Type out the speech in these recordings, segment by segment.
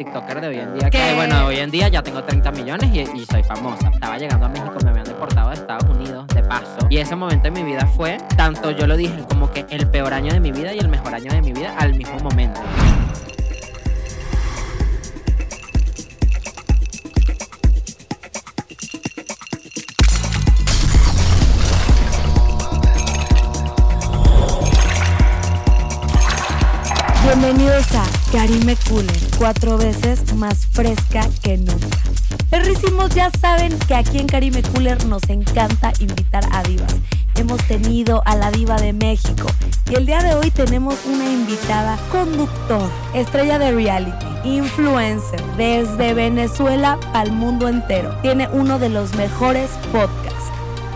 TikToker de hoy en día. Que bueno, hoy en día ya tengo 30 millones y, y soy famosa. Estaba llegando a México, me habían deportado de Estados Unidos de paso. Y ese momento en mi vida fue, tanto yo lo dije, como que el peor año de mi vida y el mejor año de mi vida al mismo momento. Bienvenidos a Karime Cooler, cuatro veces más fresca que nunca. Perrísimos, ya saben que aquí en Karime Cooler nos encanta invitar a divas. Hemos tenido a la diva de México y el día de hoy tenemos una invitada conductor, estrella de reality, influencer, desde Venezuela al mundo entero. Tiene uno de los mejores podcasts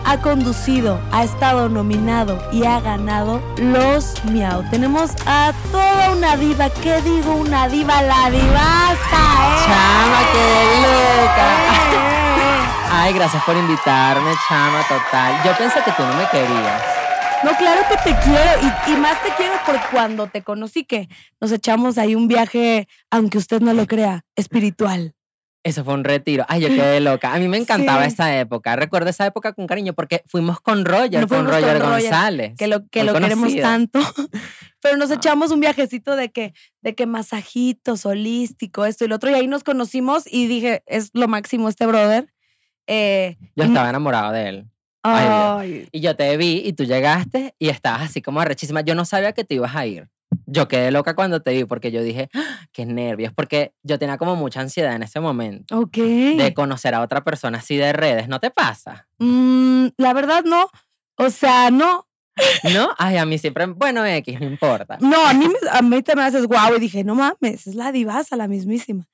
ha conducido, ha estado nominado y ha ganado los Miau. Tenemos a toda una diva, ¿qué digo? Una diva, la divaza, ¿eh? Chama, qué loca. Eh. Ay, gracias por invitarme, chama, total. Yo pensé que tú no me querías. No, claro que te quiero y, y más te quiero por cuando te conocí que nos echamos ahí un viaje, aunque usted no lo crea, espiritual. Eso fue un retiro. Ay, yo quedé loca. A mí me encantaba Sí. esa época. Recuerdo esa época con cariño porque fuimos con Roger, con fuimos con Roger González. que lo, que lo queremos tanto. Pero nos Ah. echamos un viajecito de que, de que masajitos, holístico, esto y lo otro. Y ahí nos conocimos y dije, es lo máximo este brother. Eh, Yo estaba enamorado de él. Ay, Y yo te vi y tú llegaste y estabas así como arrechísima. Yo no sabía que te ibas a ir. Yo quedé loca cuando te vi porque yo dije, "Ah, qué nervios, porque yo tenía como mucha ansiedad en ese momento ok. de conocer a otra persona así de redes. ¿No te pasa? Mm, la verdad, no. O sea, no. ¿No? Ay, a mí siempre, bueno, X, no importa. No, a mí, a mí te me haces guau. Y dije, no mames, es la divasa, la mismísima.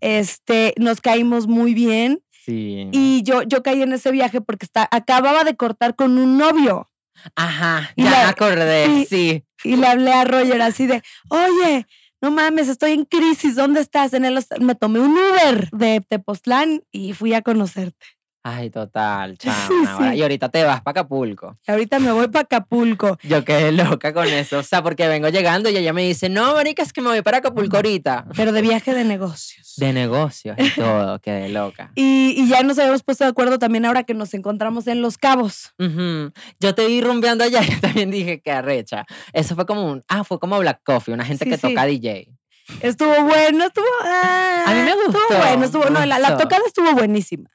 Este, nos caímos muy bien. Sí. Y yo, yo caí en ese viaje porque está, acababa de cortar con un novio. Ajá, ya me acordé, sí. sí. Y le hablé a Roger así de, oye, no mames, estoy en crisis, ¿dónde estás? En el, me tomé un Uber de Tepoztlán y fui a conocerte. Ay, total, chama. Sí. Y ahorita te vas para Acapulco. Ahorita me voy para Acapulco. Yo quedé loca con eso. O sea, porque vengo llegando y ella me dice, no, marica, es que me voy para Acapulco ahorita. pero de viaje de negocios. De negocios y todo, quedé loca. Y, y ya nos habíamos puesto de acuerdo también ahora que nos encontramos en Los Cabos. Ujú. Yo te vi rumbeando allá y también dije que arrecha. Eso fue como un, ah, fue como Black Coffee, una gente Sí, que sí. toca DJ. Estuvo bueno, estuvo... ah, A mí me gustó, Estuvo bueno, estuvo... No, la, la tocada estuvo buenísima.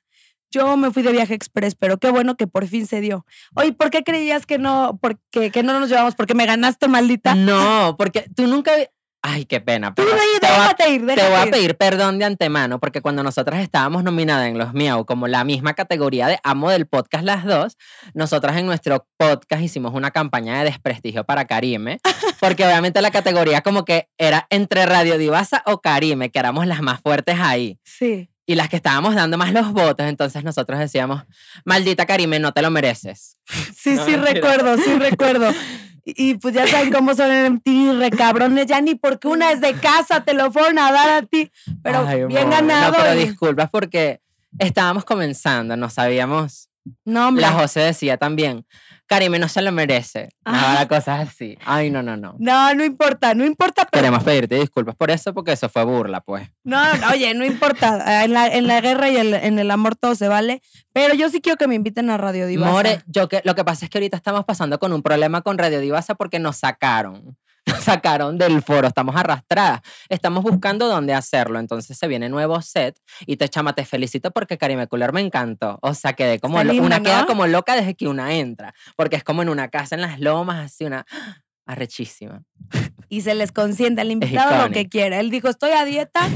Yo me fui de viaje express, pero qué bueno que por fin se dio. Oye, ¿por qué creías que no, porque, que no nos llevamos? Porque me ganaste, maldita. No, porque tú nunca... Ay, qué pena. Pero te voy a- ir, Te voy a ir. pedir perdón de antemano porque cuando nosotras estábamos nominadas en los Miau como la misma categoría de amo del podcast las dos, nosotras en nuestro podcast hicimos una campaña de desprestigio para Karime porque obviamente la categoría como que era entre Radio Divasa o Karime, que éramos las más fuertes ahí Sí. Y las que estábamos dando más los votos, entonces nosotros decíamos, maldita Karime, no te lo mereces. Sí, No, sí mentira. recuerdo, sí recuerdo. Y, y pues ya saben cómo son en MTV, recabrones, ya ni porque una es de casa te lo fueron a dar a ti, pero Ay, bien amor. ganado. No, pero y- disculpas porque estábamos comenzando, no sabíamos. No, hombre. La José decía también, Karime no se lo merece. Ah. Nada, cosas así. Ay, no, no, no. No, no importa, no importa, pero Queremos pedirte disculpas por eso, porque eso fue burla, pues. no, no, oye, no importa. En la, en la guerra y el- en el amor todo se vale. Pero yo sí quiero que me inviten a Radio Divasa. More, yo que, lo que pasa es que ahorita estamos pasando con un problema con Radio Divasa porque nos sacaron. Nos sacaron del foro, estamos arrastradas. Estamos buscando dónde hacerlo. Entonces se viene nuevo set. Y te chama, te felicito porque Karime Cooler me encantó. O sea, quedé como linda, una queda ¿no? como loca desde que una entra. Porque es como en una casa en las lomas, así una arrechísima. y se les consiente al invitado lo que quiera. Él dijo, estoy a dieta,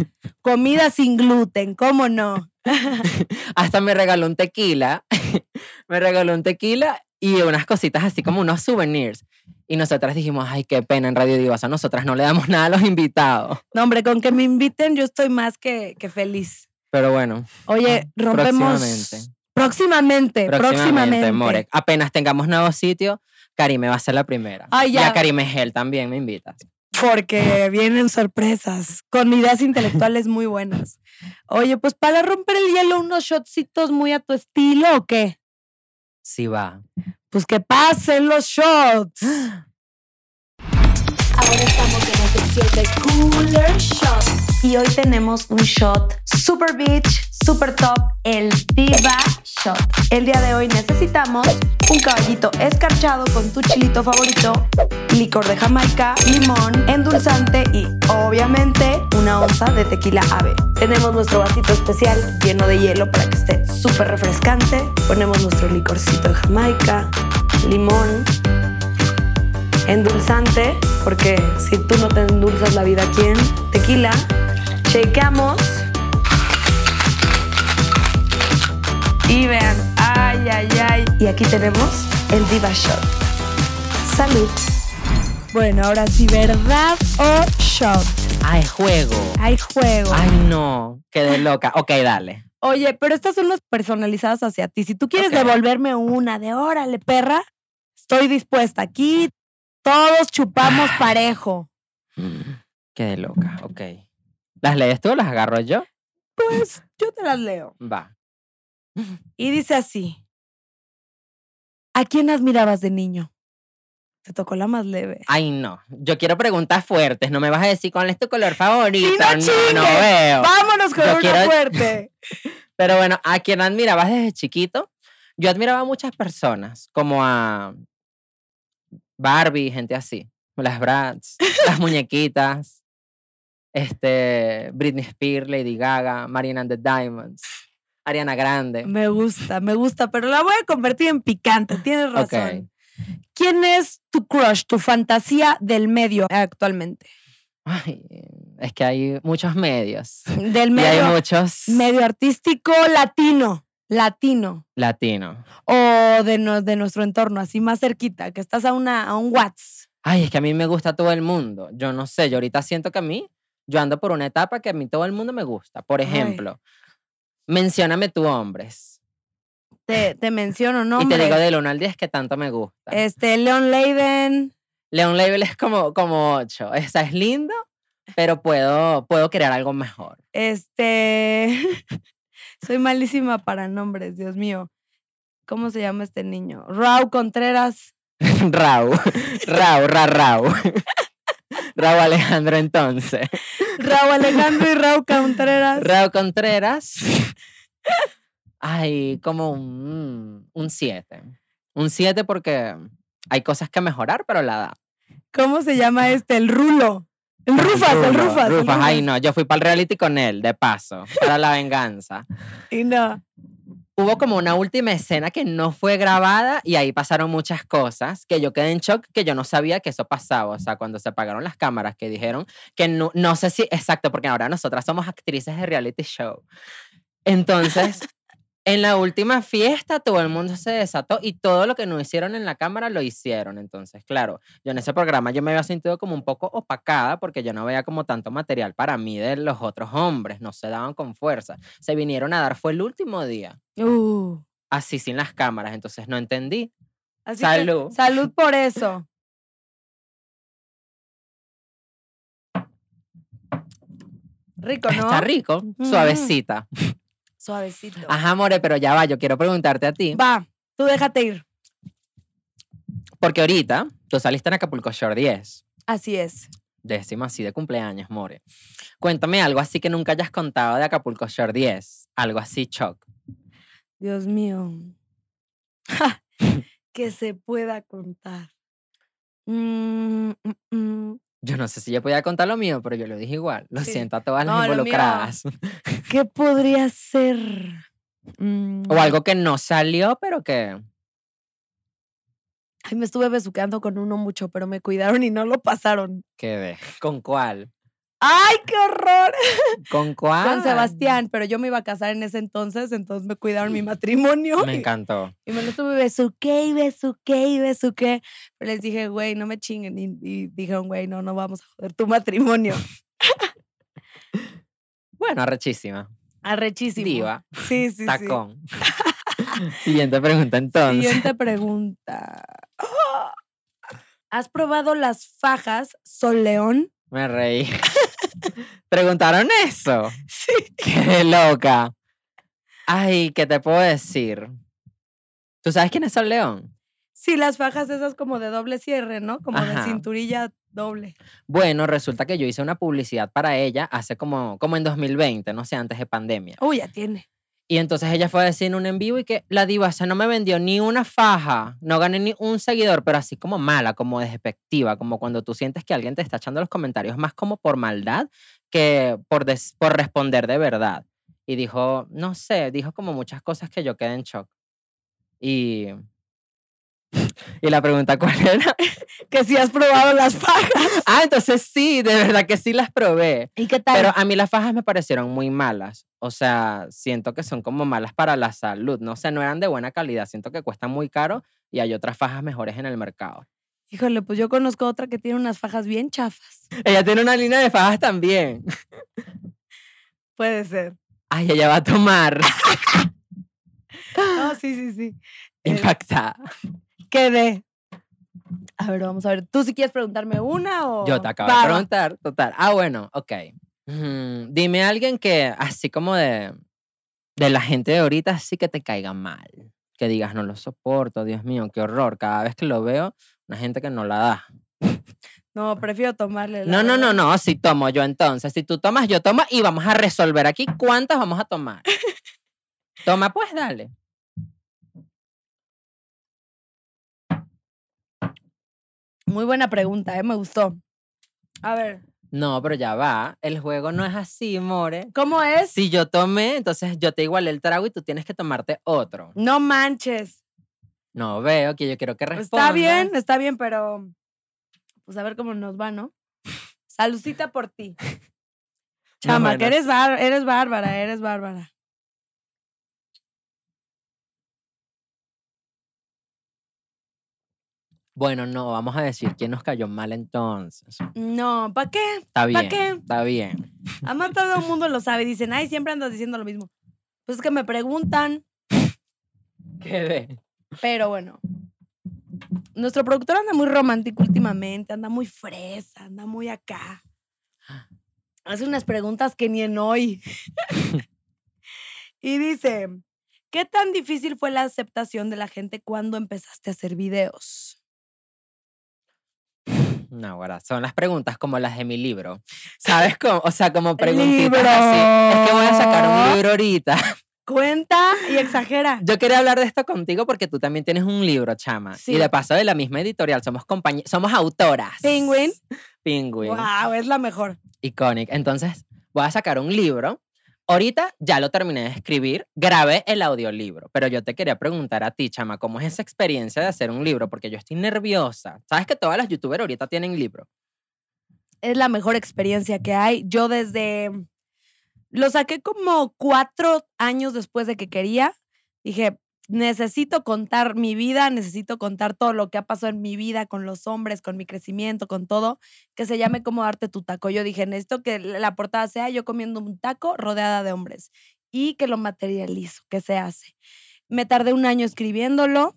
comida sin gluten, ¿cómo no? Hasta me regaló un tequila. me regaló un tequila y unas cositas así como unos souvenirs. Y nosotras dijimos, ay, qué pena en Radio Divas. A nosotras no le damos nada a los invitados. No, hombre, con que me inviten yo estoy más que, que feliz. Pero bueno, Oye, rompemos... próximamente. Próximamente, próximamente. More. Apenas tengamos nuevo sitio, Karime va a ser la primera. Ay, Y a ya. Karime Gel también me invitas. Porque vienen sorpresas con ideas intelectuales muy buenas. Oye, pues para romper el hielo, unos shotcitos muy a tu estilo o qué? Sí va. Pues que pasen los shots. Ahora estamos en la sección de Cooler Shots. Y hoy tenemos un shot super beach, super top, el Diva Shot. El día de hoy necesitamos un caballito escarchado con tu chilito favorito, licor de Jamaica, limón, endulzante y obviamente una onza de tequila ave. Tenemos nuestro vasito especial lleno de hielo para que esté súper refrescante. Ponemos nuestro licorcito de Jamaica, limón, endulzante, porque si tú no te endulzas la vida, ¿quién? Tequila. Shakeamos. Y vean, ay, ay, ay. Y aquí tenemos el Diva Shot. Salud. Bueno, ahora sí, ¿verdad o shot? Ay, juego. Hay juego. Ay, no. Quedé loca. Ok, dale. Oye, pero estas son las personalizadas hacia ti. Si tú quieres devolverme una de órale, perra, estoy dispuesta. Aquí todos chupamos parejo. Quedé loca. Ok. ¿Las lees tú o las agarro yo? Pues yo te las leo. Va. Y dice así. ¿A quién admirabas de niño? Te tocó la más leve. Ay, no. Yo quiero preguntas fuertes. No me vas a decir cuál es tu color favorito. no no, no veo. Vámonos con Yo una quiero- fuerte. Pero bueno, ¿a quién admirabas desde chiquito? Yo admiraba a muchas personas, como a Barbie, gente así. Las Bratz, las muñequitas. Este, Britney Spears, Lady Gaga, Marina and the Diamonds, Ariana Grande. Me gusta, me gusta, pero la voy a convertir en picante. Tienes razón. ¿Quién es tu crush, tu fantasía del medio actualmente? Ay, es que hay muchos medios. Del Y hay medio, muchos medio artístico latino, latino. latinos. O de, no- de nuestro entorno, así más cerquita, que estás a, una, a un Whats. Ay, es que a mí me gusta todo el mundo. Yo no sé, yo ahorita siento que a mí, yo ando por una etapa que a mí todo el mundo me gusta. Por Ay. ejemplo, mencióname tú hombres. Te, te menciono, ¿no? y te digo del 1 al 10 que tanto me gusta. Este, Leon Leiden. Leon Label es como, como 8. Esa es lindo, pero puedo, puedo crear algo mejor. Este. Soy malísima para nombres, Dios mío. ¿Cómo se llama este niño? Rau Contreras. Rau, Rau, Ra, Rau. Rau Alejandro entonces. Rau Alejandro y Rau Contreras. Rau Contreras. Ay, como un 7. Un 7 porque hay cosas que mejorar, pero la da. ¿Cómo se llama este? El Rulo. El Rufas, el Rulo, Rufas. el Rufas, ay Rufas. no, yo fui para el reality con él, de paso, para la venganza. Y no. Hubo como una última escena que no fue grabada y ahí pasaron muchas cosas que yo quedé en shock que yo no sabía que eso pasaba. O sea, cuando se apagaron las cámaras que dijeron que no, no sé si, exacto, porque ahora nosotras somos actrices de reality show. Entonces, en la última fiesta todo el mundo se desató y todo lo que no hicieron en la cámara lo hicieron. Entonces, claro, yo en ese programa yo me había sentido como un poco opacada porque yo no veía como tanto material para mí de los otros hombres, no se daban con fuerza. Se vinieron a dar, fue el último día Uh, así sin las cámaras, entonces no entendí. así que Salud. salud por eso. Rico, ¿no? Está rico, Mm. suavecita. Suavecito. Ajá, More, pero ya va, yo quiero preguntarte a ti, Va, tú déjate ir. porque ahorita tú saliste en Acapulco Shore 10, Así es. décimo así de cumpleaños, More. Cuéntame algo así que nunca hayas contado de Acapulco Shore 10, algo así shock. Dios mío. que se pueda contar. Mm, mm, mm. Yo no sé si yo podía contar lo mío, pero yo lo dije igual. Lo Sí. siento a todas No, las involucradas. ¿Qué podría ser? Mm, O algo que no salió, pero que... Ay, me estuve besuqueando con uno mucho, pero me cuidaron y no lo pasaron. que de- ¿Con cuál? ¡Ay, qué horror! ¿Con cuál? Con Sebastián, pero yo me iba a casar en ese entonces, entonces me cuidaron mi matrimonio. Me encantó. Y me lo estuve besuqué y besuqué y besuqué. Pero les dije, güey, no me chinguen. Y, y dijeron, güey, no, no vamos a joder tu matrimonio. Bueno, arrechísima. Arrechísimo. Diva. Sí, sí, sí. Tacón. Siguiente pregunta entonces. Siguiente pregunta. ¿Has probado las fajas Sol León? Me reí. ¿Preguntaron eso? Sí. ¡Qué loca! Ay, ¿qué te puedo decir? ¿Tú sabes quién es Sol León? Sí, las fajas esas como de doble cierre, ¿no? Como de cinturilla doble. Bueno, resulta que yo hice una publicidad para ella hace como, como en 2020, no sé, antes de pandemia. Uy, ya tiene. Y entonces ella fue a decir en un en vivo y que la diva esa no me vendió ni una faja, no gané ni un seguidor, pero así como mala, como despectiva, como cuando tú sientes que alguien te está echando los comentarios más como por maldad que por, des- por responder de verdad. Y dijo, no sé, dijo como muchas cosas que yo quedé en shock. Y, y la pregunta cuál era. Que si has probado las fajas. Ah, entonces sí, de verdad que sí las probé. ¿Y qué tal? Pero a mí las fajas me parecieron muy malas. O sea, siento que son como malas para la salud. No sé, no eran de buena calidad. Siento que cuestan muy caro y hay otras fajas mejores en el mercado. Híjole, pues yo conozco otra que tiene unas fajas bien chafas. Ella tiene una línea de fajas también. Puede ser. Ay, ella va a tomar. No, sí, sí, sí. Impactada. Quedé. A ver, vamos a ver. ¿Tú si quieres preguntarme una o...? Yo te acabo de preguntar, total. Ah, bueno, ok. Dime a alguien que, así como de, de la gente de ahorita, sí que te caiga mal. Que digas, no lo soporto, Dios mío, qué horror. Cada vez que lo veo, una gente que no la da. No, prefiero tomarle. la No, no, no, no, si tomo yo entonces. Si tú tomas, yo tomo y vamos a resolver aquí cuántas vamos a tomar. Toma, pues dale. Muy buena pregunta, ¿eh? Me gustó. A ver, No, pero ya va. El juego no es así, more. ¿cómo es? Si yo tomé, entonces yo te igualé el trago y tú tienes que tomarte otro. No manches. No veo que yo quiero que respondas. Está bien, está bien, pero pues a ver cómo nos va, ¿no? Salucita por ti. Chama, que bueno, eres, eres bárbara, eres bárbara. Bueno, no, vamos a decir quién nos cayó mal entonces. No, ¿para qué? Está bien. qué? Está bien. Además todo el mundo lo sabe. Dicen, ay, siempre andas diciendo lo mismo. Pues es que me preguntan, Quedé. pero bueno. Nuestro productor anda muy romántico últimamente, anda muy fresa, anda muy acá. Hace unas preguntas que ni en hoy. y dice, ¿qué tan difícil fue la aceptación de la gente cuando empezaste a hacer videos? No, ahora son las preguntas como las de mi libro. ¿Sabes cómo? O sea, como preguntitas así. Es que voy a sacar un Libro. ahorita. Cuenta y exagera. Yo quería hablar de esto contigo porque tú también tienes un libro, chama. Sí. Y de paso de la misma editorial, somos compañe- somos autoras. Penguin. Penguin. Wow, es la mejor. Iconic. Entonces, voy a sacar un libro. Ahorita ya lo terminé de escribir, grabé el audiolibro, pero yo te quería preguntar a ti, chama, ¿cómo es esa experiencia de hacer un libro? Porque yo estoy nerviosa. ¿Sabes que todas las youtubers ahorita tienen libro? es la mejor experiencia que hay. Yo desde, lo saqué como cuatro años después de que quería. Dije, necesito contar mi vida, necesito contar todo lo que ha pasado en mi vida con los hombres, con mi crecimiento, con todo, que se llame como darte tu taco. Yo dije, necesito que la portada sea yo comiendo un taco rodeada de hombres y que lo materializo, que se hace. Me tardé un año escribiéndolo,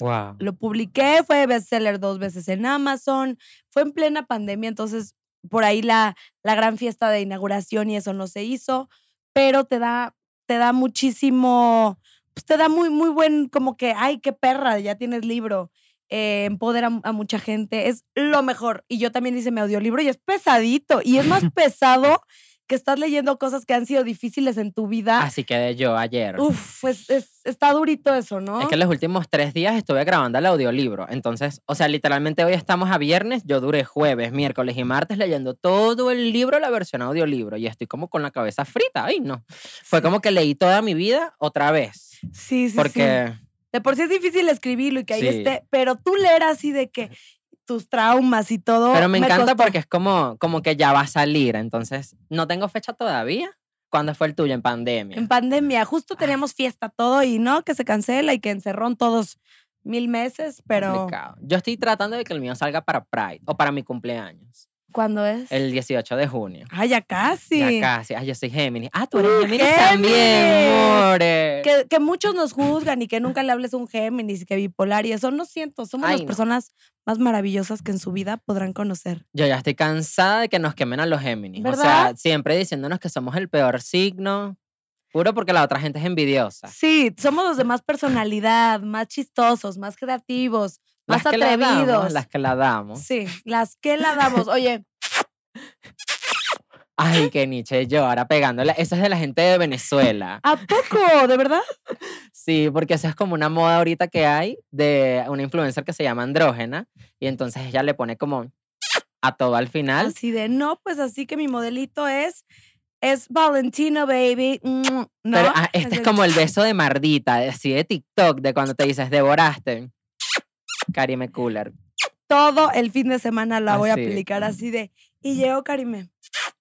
Wow. lo publiqué, fue bestseller dos veces en Amazon, fue en plena pandemia, entonces por ahí la, la gran fiesta de inauguración y eso no se hizo, pero te da, te da muchísimo, pues te da muy, muy buen, como que, ay, qué perra, ya tienes libro, eh, empodera a mucha gente, es lo mejor. Y yo también hice mi audiolibro y es pesadito, y es más pesado que estás leyendo cosas que han sido difíciles en tu vida. Así quedé yo ayer. Uf, pues es, está durito eso, ¿no? Es que los últimos tres días estuve grabando el audiolibro. Entonces, o sea, literalmente hoy estamos a viernes. Yo duré jueves, miércoles y martes leyendo todo el libro, la versión audiolibro. Y estoy como con la cabeza frita. Ay, no. Fue como que leí toda mi vida otra vez. Sí, sí, sí. Porque De por sí es difícil escribirlo y que ahí Sí. esté, pero tú leer así de que tus traumas y todo. Pero me encanta costó. porque es como, como que ya va a salir. Entonces, no tengo fecha todavía. ¿Cuándo fue el tuyo? En pandemia. En pandemia, justo teníamos fiesta todo y no, que se cancela y que encerrón todos mil meses, pero Complicado. Yo estoy tratando de que el mío salga para Pride o para mi cumpleaños. ¿Cuándo es? El 18 de junio. Ay, ya casi. Ya casi. Ay, yo soy Géminis. Ah, tú eres Uh, Géminis Géminis. también, more. Que, que muchos nos juzgan y que nunca le hables a un Géminis y que bipolar y eso no siento. Somos Ay, las no. personas más maravillosas que en su vida podrán conocer. Yo ya estoy cansada de que nos quemen a los Géminis. O sea, ¿Verdad? siempre diciéndonos que somos el peor signo. Puro porque la otra gente es envidiosa. Sí, somos los de más personalidad, más chistosos, más creativos, más la damos, atrevidos. las que la damos. Sí, las que la damos. Oye, Ay, qué Nietzsche yo ahora pegándole. Eso es de la gente de Venezuela. ¿a poco? ¿De verdad? Sí, porque eso es como una moda ahorita que hay de una influencer que se llama Andrógena. Y entonces ella le pone como a todo al final. Así de, no, pues así que mi modelito es, es Valentino, baby. mm, ¿No? Pero ah, este es como el beso de Mardita, así de TikTok, de cuando te dices, devoraste. Karime Cooler. Todo el fin de semana la voy a aplicar así de, y llegó Karime.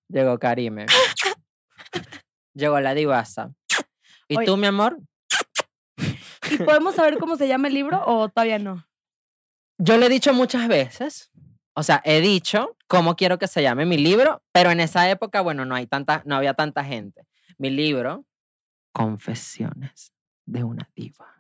Llegó Karime. Llegó la divasa. ¿Y Oye. tú, mi amor? ¿Y podemos saber cómo se llama el libro o todavía no? Yo le he dicho muchas veces, o sea, he dicho cómo quiero que se llame mi libro, pero en esa época, bueno, no, hay tanta, no había tanta gente. Mi libro, Confesiones de una diva.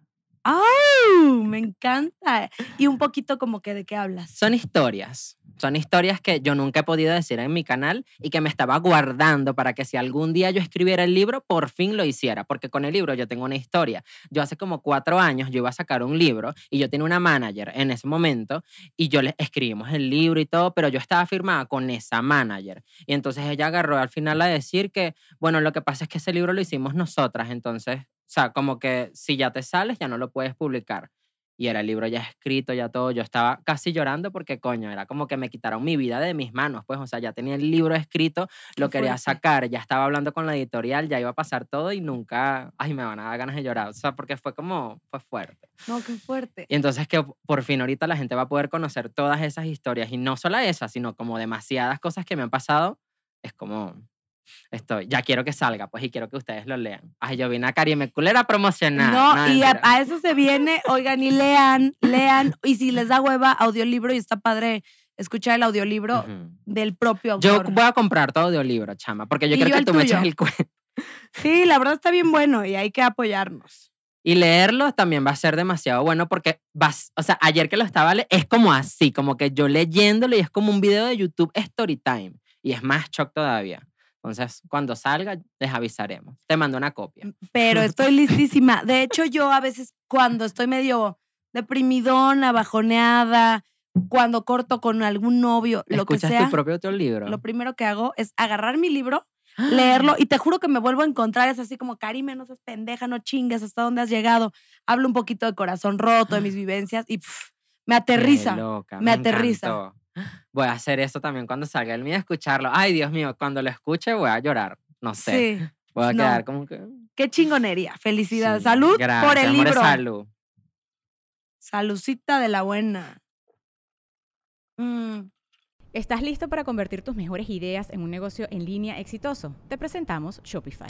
¡Au! Me encanta. Y un poquito como que de qué hablas. Son historias, son historias que yo nunca he podido decir en mi canal y que me estaba guardando para que si algún día yo escribiera el libro, por fin lo hiciera, porque con el libro yo tengo una historia. Yo hace como cuatro años yo iba a sacar un libro y yo tenía una manager en ese momento y yo le escribimos el libro y todo, pero yo estaba firmada con esa manager. Y entonces ella agarró al final a decir que, bueno, lo que pasa es que ese libro lo hicimos nosotras, entonces, o sea, como que si ya te sales, ya no lo puedes publicar. Y era el libro ya escrito, ya todo. Yo estaba casi llorando porque, coño, era como que me quitaron mi vida de mis manos. Pues, o sea, ya tenía el libro escrito, lo quería sacar, ya estaba hablando con la editorial, ya iba a pasar todo y nunca, ay, me van a dar ganas de llorar. O sea, porque fue como, fue fuerte. No, qué fuerte. Y entonces que por fin ahorita la gente va a poder conocer todas esas historias y no solo esas, sino como demasiadas cosas que me han pasado. Es como, estoy, ya quiero que salga, pues, y quiero que ustedes lo lean. Ay, yo vine a Karime Cooler a promocionar. No, y a, eso se viene, oigan, y lean, lean. Y si les da hueva, audiolibro, y está padre escuchar el audiolibro Ujú. del propio Yo autor. voy a comprar tu audiolibro, chama, porque yo Y quiero yo que tú me eches tuyo. el cuento. Sí, la verdad está bien bueno y hay que apoyarnos. Y leerlo también va a ser demasiado bueno porque vas, o sea, ayer que lo estaba es como así, como que yo leyéndolo y es como un video de YouTube Story Time y es más shock todavía. Entonces, cuando salga, les avisaremos. Te mando una copia. Pero estoy listísima. De hecho, yo a veces cuando estoy medio deprimidona, bajoneada, cuando corto con algún novio, lo que ¿Escuchas sea, tu propio audiolibro? lo primero que hago es agarrar mi libro, leerlo y te juro que me vuelvo a encontrar. Es así como, Karime, no seas pendeja, no chingues, ¿hasta dónde has llegado? Hablo un poquito de corazón roto, de mis vivencias y me aterriza. loca, me aterriza. Voy a hacer eso también cuando salga el mío, escucharlo. Ay, Dios mío, cuando lo escuche voy a llorar. No sé. Sí, Voy a no. quedar como que... qué chingonería. Felicidades. sí, Salud por el amor, libro. Salud. Salucita de la buena. Mm. ¿Estás listo para convertir tus mejores ideas en un negocio en línea exitoso? Te presentamos Shopify.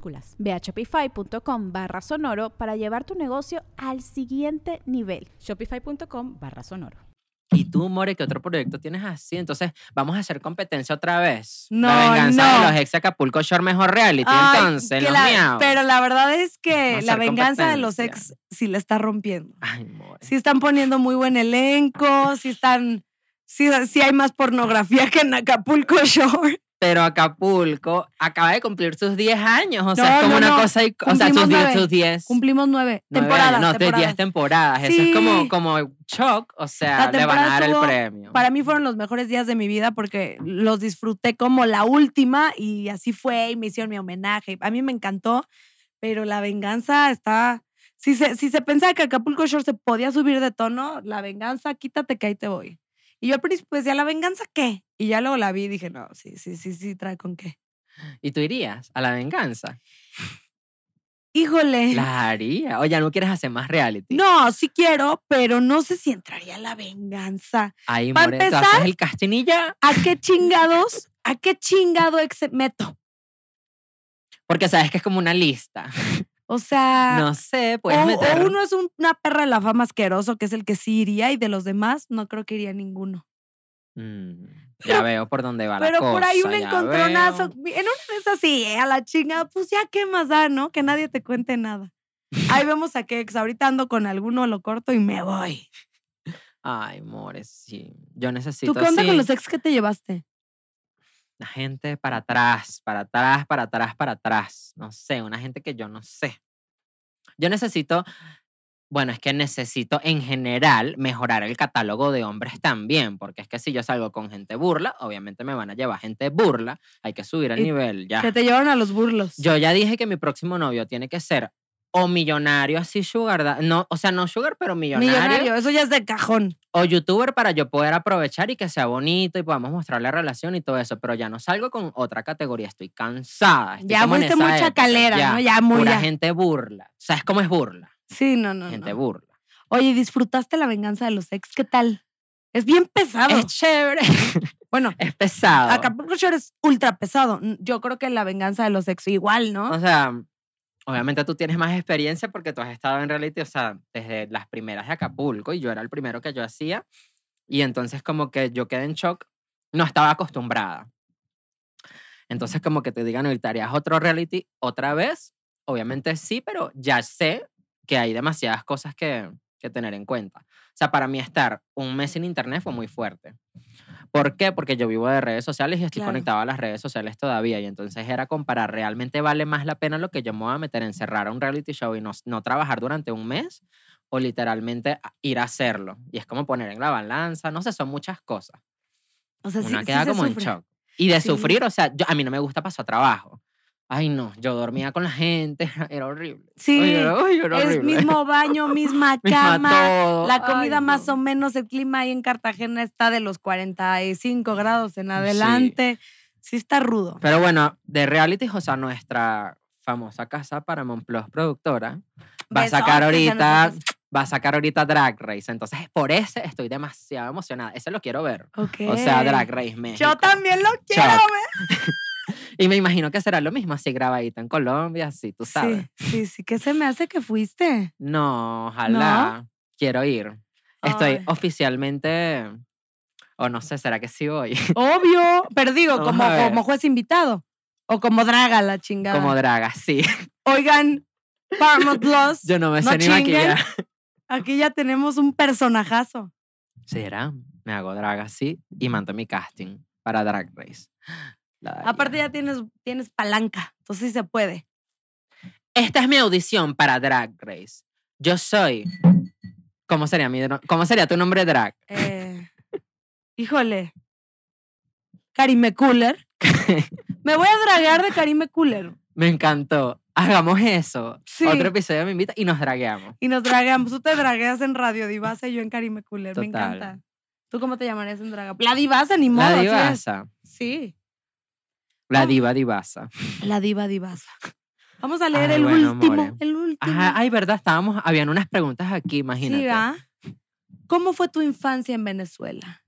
Ve a shopify.com barra sonoro para llevar tu negocio al siguiente nivel. Shopify.com barra sonoro. ¿Y tú, More, qué otro proyecto tienes así? Entonces, vamos a hacer competencia otra vez. No, La venganza no. de los ex Acapulco Shore mejor reality. Ay, entonces, los la- miau. pero la verdad es que la venganza de los ex sí la está rompiendo. Ay, More. Sí están poniendo muy buen elenco, sí están, sí, sí hay más pornografía que en Acapulco Shore. Pero Acapulco acaba de cumplir sus 10 años. O sea, es como no, una no. cosa. y- O sea, Cumplimos sus 10. nueve. Sus 10 Cumplimos nueve nueve temporadas. años. No, de temporadas. 10 temporadas. Eso es como, Sí. como shock. O sea, le van a temporada dar el premio. Para mí fueron los mejores días de mi vida porque los disfruté como la última y así fue y me hicieron mi homenaje. A mí me encantó, pero la venganza está... Si se, si se pensaba que Acapulco Shore se podía subir de tono, la venganza, quítate que ahí te voy. Y yo al principio decía, ¿la venganza qué? Y ya luego la vi y dije, no, sí, sí, sí, sí, trae con qué. ¿Y tú irías a la venganza? Híjole. La haría. O ya no quieres hacer más reality. No, sí quiero, pero no sé si entraría la venganza. Ahí, Pa' more, empezar- haces el ya. ¿A qué chingados, a qué chingado ex meto? Porque sabes que es como una lista. O sea, No sé, puedes o, o meter. uno es un- una perra de la fama asqueroso, que es el que sí iría, y de los demás no creo que iría ninguno. Mm, ya veo por dónde va Pero la cosa. por ahí un encontronazo. veo. En una de esas sí, eh, a la chingada, pues ya qué más da, ¿no? Que nadie te cuente nada. Ahí vemos a que ex, ahorita ando con alguno, lo corto y me voy. Ay, more, sí. Yo necesito ¿Tú qué onda así, con los ex que te llevaste? Gente para atrás, para atrás, para atrás, para atrás. No sé, una gente que yo no sé. Yo necesito, bueno, es que necesito en general mejorar el catálogo de hombres también, porque es que si yo salgo con gente burla, obviamente me van a llevar gente burla, hay que subir el Y nivel, ya. Que te llevaron a los burlos. Yo ya dije que mi próximo novio tiene que ser o millonario así sugar, da- no, o sea, no sugar, pero millonario, Millonario, eso ya es de cajón. o youtuber para yo poder aprovechar y que sea bonito y podamos mostrar la relación y todo eso, pero ya no salgo con otra categoría, estoy cansada. estoy Ya fuiste muy época, chacalera, ¿no? Ya muy pura ya. gente burla. ¿Sabes cómo es burla? Sí, no, no. gente no. burla. Oye, ¿disfrutaste la venganza de los ex? ¿Qué tal? Es bien pesado. Es chévere, bueno, es pesado. Acapulco Shore es ultra pesado. Yo creo que la venganza de los ex igual, ¿no? O sea, obviamente tú tienes más experiencia porque tú has estado en reality, o sea, desde las primeras de Acapulco y yo era el primero que yo hacía. Y entonces como que yo quedé en shock, no estaba acostumbrada. Entonces como que te digan, harías otro reality otra vez. Obviamente sí, pero ya sé que hay demasiadas cosas que, que tener en cuenta. O sea, para mí estar un mes sin internet fue muy fuerte. ¿Por qué? Porque yo vivo de redes sociales y estoy Claro. conectado a las redes sociales todavía. Y entonces era comparar, ¿realmente vale más la pena lo que yo me voy a meter en cerrar a un reality show y no, no trabajar durante un mes? O literalmente ir a hacerlo. Y es como poner en la balanza, no sé, son muchas cosas. O sea, sí, Una sí queda se como en shock. Y de Sí. sufrir, o sea, yo, a mí no me gusta pasar trabajo. Ay, no, yo dormía con la gente, era horrible. Sí, era, era Es horrible. mismo baño, misma cama. La comida Ay, más no. o menos, el clima ahí en Cartagena está de los 45 grados en adelante. Sí, está rudo. Pero bueno, de reality, o sea, nuestra famosa casa para Plus productora va a sacar ahorita, va a sacar ahorita Drag Race. Entonces, por ese estoy demasiado emocionada. Ese lo quiero ver. Ok. O sea, Drag Race México. Yo también lo quiero ver. Y me imagino que será lo mismo, así grabadito en Colombia, así, tú sabes. Sí, sí, sí. ¿Qué se me hace que fuiste? No, ojalá. Quiero ir. Estoy Ay. oficialmente, o no sé, ¿será que sí voy? Obvio, pero digo, Vamos como, como juez invitado. O como draga la chingada. Como draga, sí. Oigan, Paramount Plus, Yo no me No sé ni chinguen. maquillar. aquí ya tenemos un personajazo. ¿Será? Me hago drag así y mando mi casting para Drag Race. Daría. Aparte ya tienes, tienes palanca, entonces sí se puede. Esta es mi audición para Drag Race. Yo soy. ¿Cómo sería, mi, ¿cómo sería tu nombre drag? Eh, híjole. Karime Cooler. Me voy a dragar de Karime Cooler. Me encantó. Hagamos eso. Sí. Otro episodio me invita y nos dragueamos. Y nos dragueamos. Tú te dragueas en Radio Divasa y yo en Karime Cooler. Me Total. encanta. ¿Tú cómo te llamarías en draga? La Divasa, ni modo. La divasa. Sí. La Ah. diva divasa. La diva divasa. Vamos a leer Ay, el bueno, último. more. El último. Ajá, ay, verdad, estábamos, habían unas preguntas aquí, imagínate. sí, ¿va? ¿Cómo fue tu infancia en Venezuela?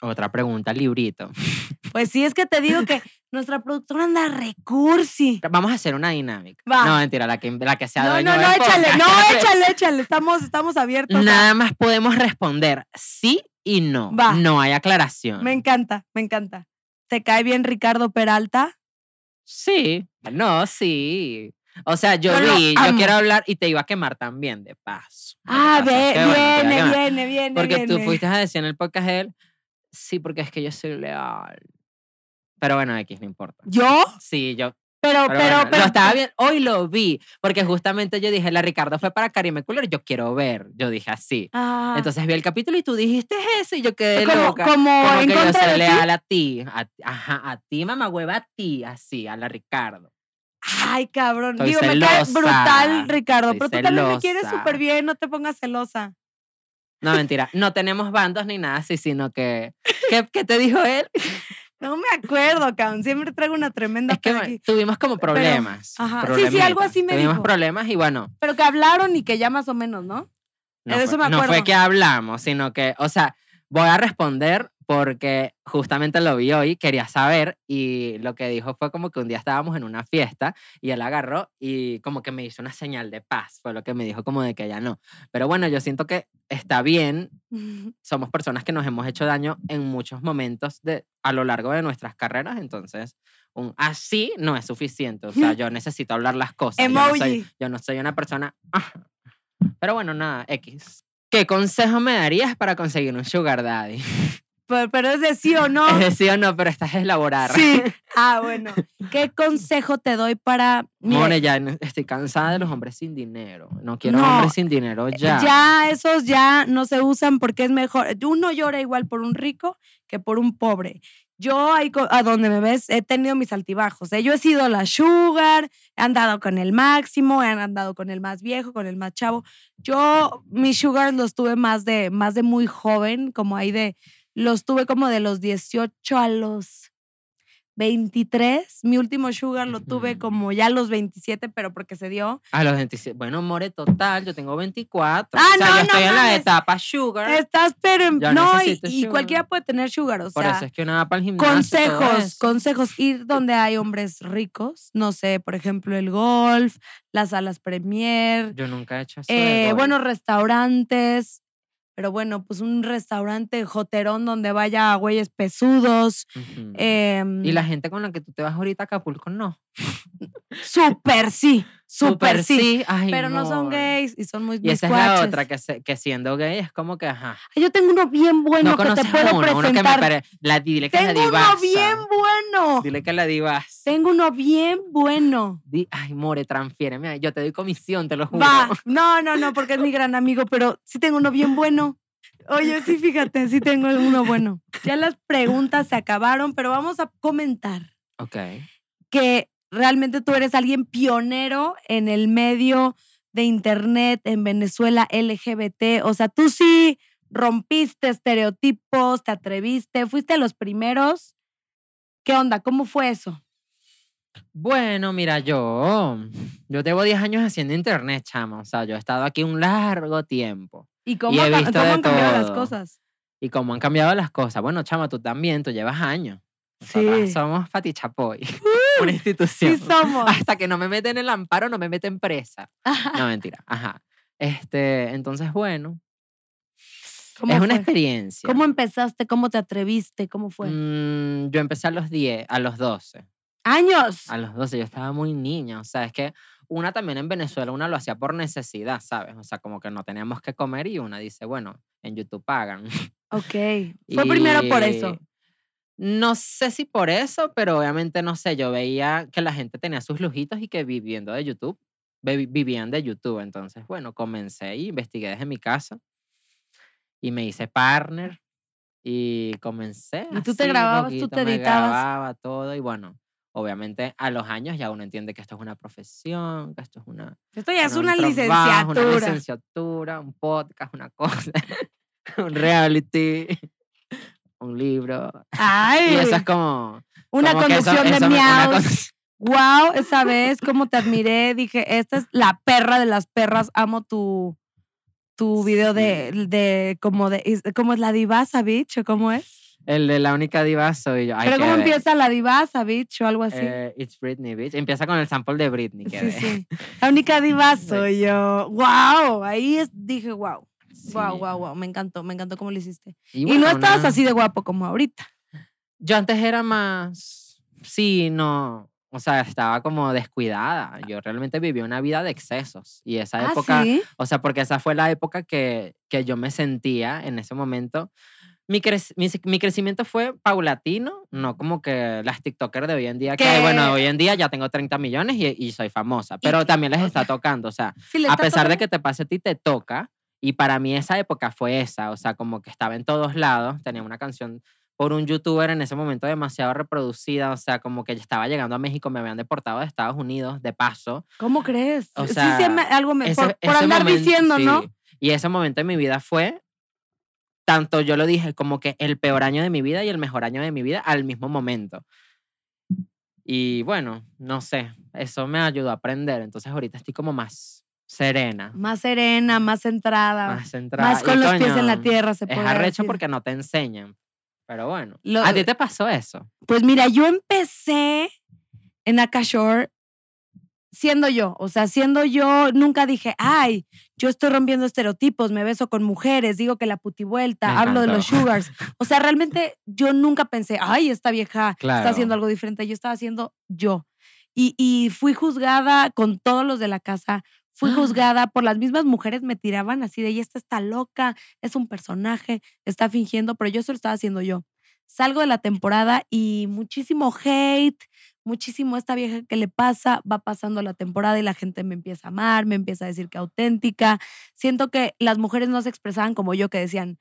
Otra pregunta, librito. Pues sí, es que te digo que nuestra productora anda recursi. Vamos a hacer una dinámica. Va. No, mentira, la que, la que sea No, dueño no, no, échale, podcast. no, échale, échale. Estamos, estamos abiertos. a- Nada más podemos responder sí y no. Va. No hay aclaración. Me encanta, me encanta. ¿Te cae bien Ricardo Peralta? Sí, no, sí. O sea, yo vi, yo quiero hablar y te iba a quemar también, de paso. Ah, ve, bueno, viene, viene, viene, Porque tú viene. fuiste a decir en el podcast de él, sí, porque es que yo soy leal. Pero bueno, X, no importa. ¿Yo? Sí, yo. Pero, Pero, pero, bueno, pero. lo estaba bien. Hoy lo vi, porque justamente yo dije, la Ricardo fue para Karime Cooler, yo quiero ver. Yo dije así. Ah, Entonces vi el capítulo y tú dijiste eso y yo quedé como, loca. como Como en que yo soy leal a ti. A, ajá, a ti, mamá hueva, a ti, así, a la Ricardo. Ay, cabrón. Estoy Digo, me cae celosa, brutal, Ricardo. estoy pero tú también me quieres celosa. súper bien, no te pongas celosa. No, mentira. No tenemos bandos ni nada así, sino que. ¿Qué, qué te dijo él? No me acuerdo, cabrón. Siempre traigo una tremenda Es que aquí. tuvimos como problemas. ajá. Sí, sí, algo así me Tuvimos dijo. problemas y bueno. Pero que hablaron y que ya más o menos, ¿no? No, De eso fue, me no fue acuerdo. que hablamos, sino que, o sea, voy a responder porque justamente lo vi hoy, quería saber y lo que dijo fue como que un día estábamos en una fiesta y él agarró y como que me hizo una señal de paz, fue lo que me dijo como de que ya no. Pero bueno, yo siento que está bien, somos personas que nos hemos hecho daño en muchos momentos de, a lo largo de nuestras carreras, entonces un así no es suficiente, o sea, yo necesito hablar las cosas. yo no soy- Emoji. yo no soy una persona... ah. Pero bueno, nada, X. ¿Qué consejo me darías para conseguir un sugar daddy? Pero, pero es de sí o no. Es decir o no, pero estás es elaborar. Sí. Ah, bueno. ¿Qué consejo te doy para. More, ya estoy cansada de los hombres sin dinero. No quiero No, hombres sin dinero ya. Ya esos ya no se usan porque es mejor. Uno llora igual por un rico que por un pobre. Yo ahí a donde me ves he tenido mis altibajos. ¿eh? Yo he sido la sugar, he andado con el máximo, he andado con el más viejo, con el más chavo. Yo mis sugars los tuve más de más de muy joven, como ahí de los tuve como de los 18 a los 23. Mi último sugar lo tuve como ya a los 27, pero porque se dio. A los 27. Bueno, More, total, yo tengo 24. Ah, o sea, no, yo no estoy en la etapa sugar. Estás, pero en- no, y, cualquiera puede tener sugar, o Por sea, eso es que uno va para el gimnasio. consejos, consejos, ir donde hay hombres ricos, no sé, por ejemplo, el golf, las salas premier, Yo nunca he hecho eso. eh, buenos restaurantes, pero bueno, pues un restaurante joterón donde vaya a güeyes pesudos, em, Y la gente con la que tú te vas ahorita a Acapulco, no. súper sí, súper sí, Ay, pero no son more. gays y son muy Y esa es la otra, que, se- que siendo gay es como que, ajá. Ay, Yo tengo uno bien bueno no que te conoces puedo a uno, uno que me presentar. pare... la, dile que la tengo uno divasa. bien bueno. Dile que la divas. Tengo uno bien bueno. Di, ay, more, transfiéreme. Yo te doy comisión, te lo juro. Va. No, no, no, porque es mi gran amigo, pero sí tengo uno bien bueno. Oye, sí, fíjate, sí tengo uno bueno. Ya las preguntas se acabaron, pero vamos a comentar Ok. que realmente tú eres alguien pionero en el medio de internet en Venezuela LGBT. O sea, tú sí rompiste estereotipos, te atreviste, fuiste los primeros. ¿Qué onda? ¿Cómo fue eso? Bueno, mira, yo, yo llevo 10 años haciendo internet, chama. O sea, yo he estado aquí un largo tiempo. ¿Y cómo, he visto han cambiado las cosas? Y cómo han cambiado las cosas. Bueno, chama, tú también, tú llevas años. Sí. somos Fati Chapoy, una Sí institución. somos. Hasta que no me meten el amparo, no me meten presa. No, mentira. Ajá. Este, entonces, bueno, ¿Cómo es una fue? experiencia. ¿Cómo empezaste? ¿Cómo te atreviste? ¿Cómo fue? Mm, yo empecé a los 10, a los 12. ¡Años! A los 12 yo estaba muy niña. O sea, es que una también en Venezuela, una lo hacía por necesidad, ¿sabes? O sea, como que no teníamos que comer y una dice, bueno, en YouTube pagan. Ok. Fue primero por eso. No sé si por eso, pero obviamente no sé. Yo veía que la gente tenía sus lujitos y que viviendo de YouTube, vi- vivían de YouTube. Entonces, bueno, comencé y investigué desde mi casa y me hice partner y comencé. ¿Y tú te así, grababas, tú poquito, te me editabas? grababa todo y bueno. Obviamente a los años ya uno entiende que esto es una profesión, que esto es una, Esto ya es una un trabajo, Una licenciatura. licenciatura, un podcast, una cosa, un reality, un libro. Ay, Y eso es como... una como eso- conducción de eso una miaus. Wow, esa vez, cómo te admiré. Dije, esta es la perra de las perras. Amo tu, tu video de, de como de, ¿cómo es la divasa, bitch? ¿O cómo es? El de la única diva soy yo. Pero ¿cómo ver. empieza la divasa, bitch? O algo así. Eh, It's Britney, bitch. Empieza con el sample de Britney. que sí, ve. sí. La única diva soy yo. Wow, ahí es- dije, wow. Sí. wow, wow. Me encantó, me encantó cómo lo hiciste. Y, bueno, no estabas así de guapo como ahorita. Yo antes era más, sí, no, o sea, estaba como descuidada. Yo realmente viví una vida de excesos y esa Ah, época, sí. o sea, porque esa fue la época que, que yo me sentía en ese momento. Mi, crec- mi, mi crecimiento fue paulatino, no como que las TikTokers de hoy en día, que, Que- bueno, hoy en día ya tengo 30 millones y, y soy famosa, pero también les está tocando, o sea, a pesar de que te pase a ti, te toca. Y para mí esa época fue esa, o sea, como que estaba en todos lados, tenía una canción por un youtuber en ese momento demasiado reproducida, o sea, como que ya estaba llegando a México, me habían deportado de Estados Unidos, de paso. ¿Cómo crees? O sí, sea, sí, me- algo me, Ese- por, por ese andar momento- diciendo, ¿no? sí. Y ese momento en mi vida fue, tanto yo lo dije, como que el peor año de mi vida y el mejor año de mi vida al mismo momento. Y bueno, no sé, eso me ayudó a aprender, entonces ahorita estoy como más serena. Más serena, más centrada, más centrada. más Y, con los pies en la tierra, se Es puede arrecho decir. porque no te enseñan. Pero bueno. Lo- ¿A ti te pasó eso? Pues mira, yo empecé en Akashore siendo yo, o sea, siendo yo, nunca dije, ay, yo estoy rompiendo estereotipos, me beso con mujeres, digo que la putivuelta, hablo de los sugars. O sea, realmente yo nunca pensé, ay, esta vieja está Claro. haciendo algo diferente, yo estaba haciendo yo. Y, y fui juzgada con todos los de la casa, fui Ah. juzgada por las mismas mujeres, me tiraban así de, ella esta está loca, es un personaje, está fingiendo, pero yo eso lo estaba haciendo yo. Salgo de la temporada y muchísimo hate, muchísimo esta vieja que le pasa, va pasando la temporada y la gente me empieza a amar, me empieza a decir que auténtica. Siento que las mujeres no se expresaban como yo, que decían,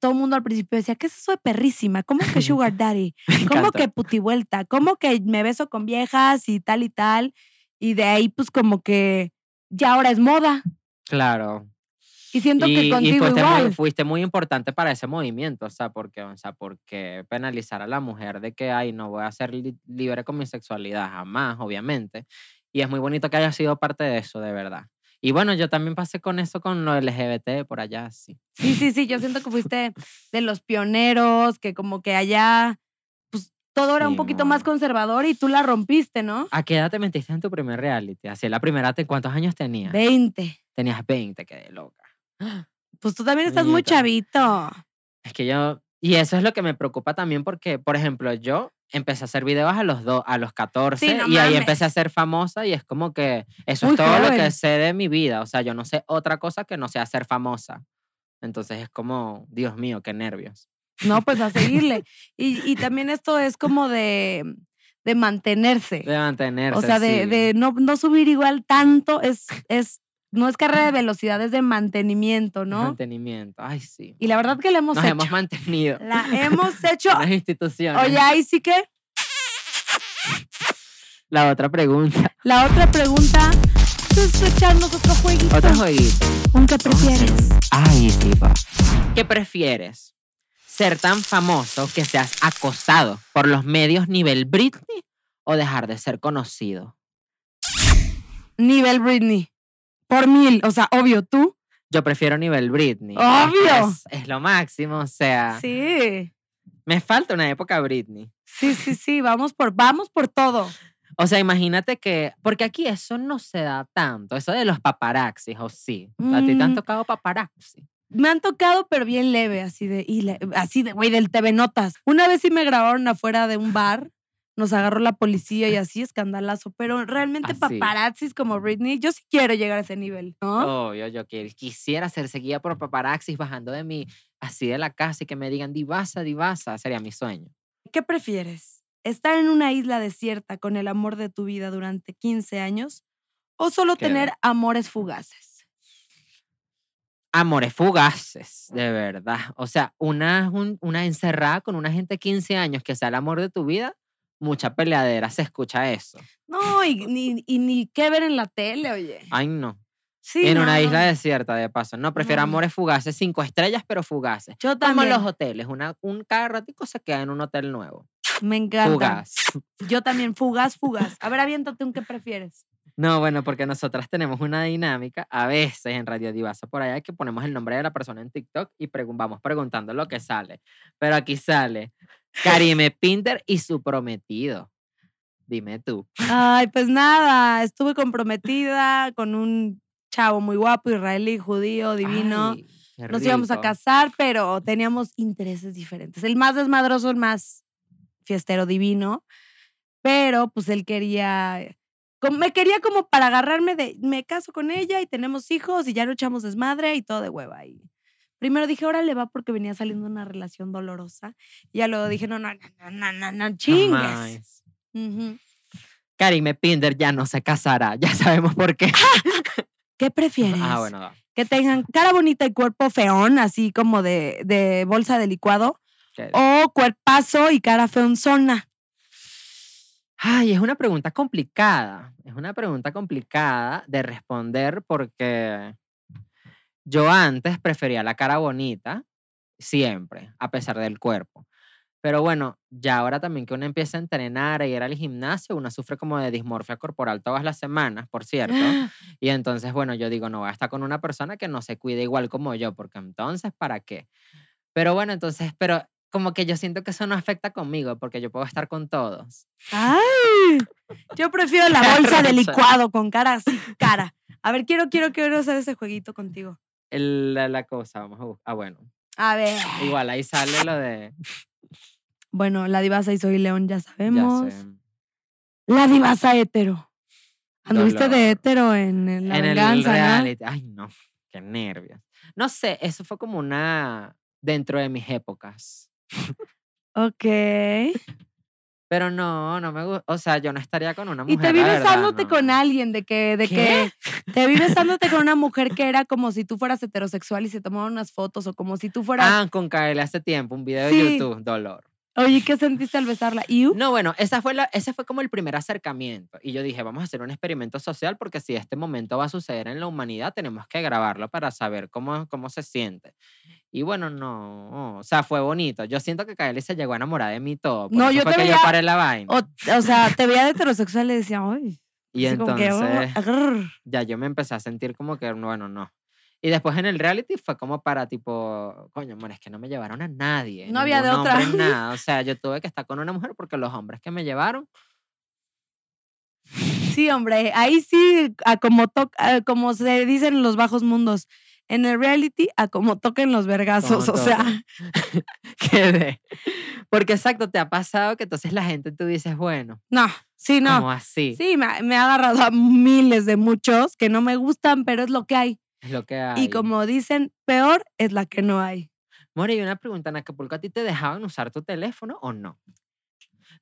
todo el mundo al principio decía, ¿qué es eso de perrísima? ¿Cómo que sugar daddy? ¿Cómo que putivuelta? ¿Cómo que me beso con viejas y tal y tal? Y de ahí pues como que ya ahora es moda. Claro. Y siento que Y, y contigo fuiste, igual. muy, fuiste muy importante para ese movimiento, o sea, porque, o sea, porque penalizar a la mujer de que, ay, no voy a ser li- libre con mi sexualidad, jamás, obviamente. Y es muy bonito que haya sido parte de eso, de verdad. Y bueno, yo también pasé con eso con lo LGBT por allá, sí. Sí, sí, sí, yo siento que fuiste de los pioneros, que como que allá, todo era un poquito más Simón. conservador y tú la rompiste, ¿no? ¿A qué edad te metiste en tu primer reality? Así, la primera, te- ¿cuántos años tenías? 20. Tenías 20, quedé loca. Pues tú también estás muy chavito. Es que yo, y eso es lo que me preocupa también porque, por ejemplo, yo empecé a hacer videos a los, do- a los 14 no y ahí empecé a ser famosa y es como que eso Muy es todo lo joven. que sé de mi vida. O sea, yo no sé otra cosa que no sea ser famosa. Entonces es como, Dios mío, qué nervios. No, pues a seguirle. Y, y también esto es como de, de mantenerse. De mantenerse. o sea, de, sí. de no, no subir igual tanto, es, es, no es carrera de velocidad, es de mantenimiento, ¿no? Mantenimiento. Ay, sí. Y la verdad que la hemos Nos hecho. hemos mantenido. La hemos hecho. Las instituciones. Oye, ahí sí que. La otra pregunta. La otra pregunta es echarnos otro jueguito. Otro jueguito. ¿Un qué prefieres? Ay, diva. ¿Qué prefieres? ¿Ser tan famoso que seas acosado por los medios nivel Britney o dejar de ser conocido? Nivel Britney. Por mil. O sea, obvio, tú. Yo prefiero nivel Britney. Obvio. Es, es lo máximo, o sea, Sí. me falta una época Britney. Sí, sí, sí. Vamos por, vamos por todo. O sea, imagínate que, porque aquí eso no se da tanto, eso de los paparaxis, o sí. ¿A ti te han Mm. tocado paparazzi? Me han tocado, pero bien leve, así de, y le- así de, güey, del TV Notas. Una vez sí me grabaron afuera de un bar, nos agarró la policía y así, escandalazo. Pero realmente Así. paparazzis como Britney, yo sí quiero llegar a ese nivel, ¿no? Obvio, yo que- quisiera ser seguida por paparaxis bajando de mi, así de la casa y que me digan divasa, divasa, sería mi sueño. ¿Qué prefieres? ¿Estar en una isla desierta con el amor de tu vida durante 15 años o solo Qué tener amores fugaces? Amores fugaces, de verdad. O sea, una, un- una encerrada con una gente de 15 años que sea el amor de tu vida, mucha peleadera, se escucha eso. No, y ni, y ni qué ver en la tele, oye. Ay, no. Sí, en una isla no. desierta, de paso. No, prefiero No. amores fugaces, cinco estrellas, pero fugaces. Yo Como también. los hoteles, una, un cada ratico se queda en un hotel nuevo. Me encanta. Fugaz. Yo también, fugaz, fugaz. A ver, aviéntate un qué prefieres. No, bueno, porque nosotras tenemos una dinámica, a veces en Radio Divasa por allá, que ponemos el nombre de la persona en TikTok y pregun- vamos preguntando lo que sale. Pero aquí sale Karime Pinter y su prometido. Dime tú. Ay, pues nada, estuve comprometida con un chavo muy guapo, israelí, judío, divino. Ay, nos íbamos a casar, pero teníamos intereses diferentes. El más desmadroso, el más fiestero divino, pero pues él quería, como- me quería como para agarrarme de, me caso con ella y tenemos hijos y ya no echamos desmadre y todo de hueva. Y primero dije, órale va porque venía saliendo una relación dolorosa. Y ya luego dije, no, no, no, no, no, no, no chingues. Jamás. Ujú. Karime Pinder ya no se casará. Ya sabemos por qué. ¿Qué prefieres? Ah, bueno, va. Que tengan cara bonita y cuerpo feón, así como de, de bolsa de licuado, ¿Qué? o cuerpazo y cara feonzona. Ay, es una pregunta complicada. Es una pregunta complicada de responder porque yo antes prefería la cara bonita, siempre, a pesar del cuerpo. Pero bueno, ya ahora también que uno empieza a entrenar y ir al gimnasio, uno sufre como de dismorfia corporal todas las semanas, por cierto. Y entonces, bueno, yo digo, no voy a estar con una persona que no se cuide igual como yo, porque entonces, ¿para qué? Pero bueno, entonces, pero como que yo siento que eso no afecta conmigo, porque yo puedo estar con todos. ¡Ay! Yo prefiero la bolsa de licuado con cara así, cara. A ver, quiero, quiero, quiero hacer ese jueguito contigo. El- la, la cosa, vamos a buscar. Ah, bueno. A ver. Igual ahí sale lo de. Bueno, la divasa y soy león, ya Ya sabemos. sé. La divasa hetero. Anduviste de hetero en, en la en el venganza, ¿no? reality. Ay, no. Qué nervios. No sé, eso fue como una. dentro de mis épocas. Ok. Pero no, no me gusta. O sea, yo no estaría con una Y mujer. te vi la verdad, besándote no. con alguien, de que, de ¿Qué? que te vi besándote con una mujer que era como si tú fueras heterosexual y se tomaban unas fotos, o como si tú fueras. Ah, con Kael hace tiempo, un video Sí. de YouTube, dolor. Oye, ¿qué sentiste al besarla? ¿Y? No, bueno, esa fue la, ese fue como el primer acercamiento. Y yo dije, vamos a hacer un experimento social porque si este momento va a suceder en la humanidad, tenemos que grabarlo para saber cómo, cómo se siente. Y bueno, no, o sea, fue bonito. Yo siento que Kaeli se llegó a enamorar de mí todo. por No, eso yo fue te que veía- yo paré la vaina. O, o sea, te veía de heterosexual y decía, ay. y que, oh, entonces agrr. ya yo me empecé a sentir como que, bueno, no. Y después en el reality fue como para tipo, coño, amor, es que no me llevaron a nadie. No había de otra. hombre, nada. O sea, yo tuve que estar con una mujer porque los hombres que me llevaron Sí, hombre, ahí sí, a como, to- a como se dice en los bajos mundos. En el reality, a como toquen los vergazos. O sea, quedé. Porque exacto, te ha pasado que entonces la gente tú dices, bueno, no, sí, no. como así. Sí, me, me ha agarrado a miles de muchos que no me gustan, pero es lo que hay. Es lo que hay. Y como dicen, peor es la que no hay. Mori, y una pregunta, ¿en Acapulco a ti te dejaban usar tu teléfono o no?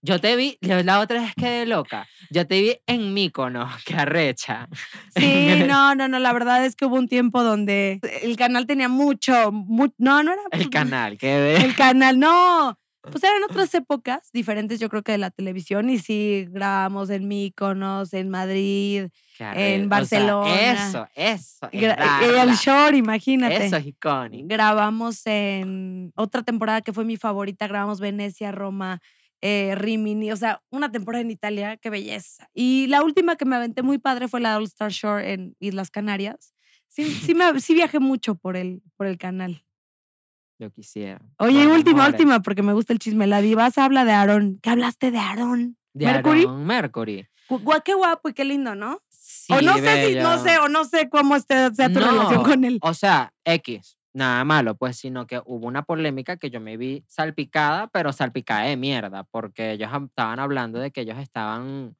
Yo te vi, la otra vez quedé loca. Yo te vi en Mícono, que arrecha. Sí, no, no, no. La verdad es que hubo un tiempo donde el canal tenía mucho, mu- no, no era El canal, quedé. El canal, no. Pues eran otras épocas diferentes, yo creo que de la televisión. Y sí, grabamos en Míconos, en Madrid, Qué arrecha. O sea, Barcelona. eso, eso. el short, imagínate. Eso es icónico. Grabamos en otra temporada que fue mi favorita, grabamos Venecia, Roma, eh, Rimini, o sea, una temporada en Italia, qué belleza. Y la última que me aventé muy padre fue la All Star Shore en Islas Canarias. Sí, sí, me, sí viajé mucho por el, por el canal. Yo quisiera. Oye, Por última, última, porque me gusta el chisme. La divasa habla de Aarón. ¿Qué hablaste de Aarón? De Mercury. Aaron Mercury. Qué guapo y qué lindo, ¿no? Sí, o no sé si, no bello. sé, o no sé cómo esté, sea tu relación No, con él. O sea, X, nada malo, pues, sino que hubo una polémica que yo me vi salpicada, pero salpicada de mierda, porque ellos estaban hablando de que ellos estaban.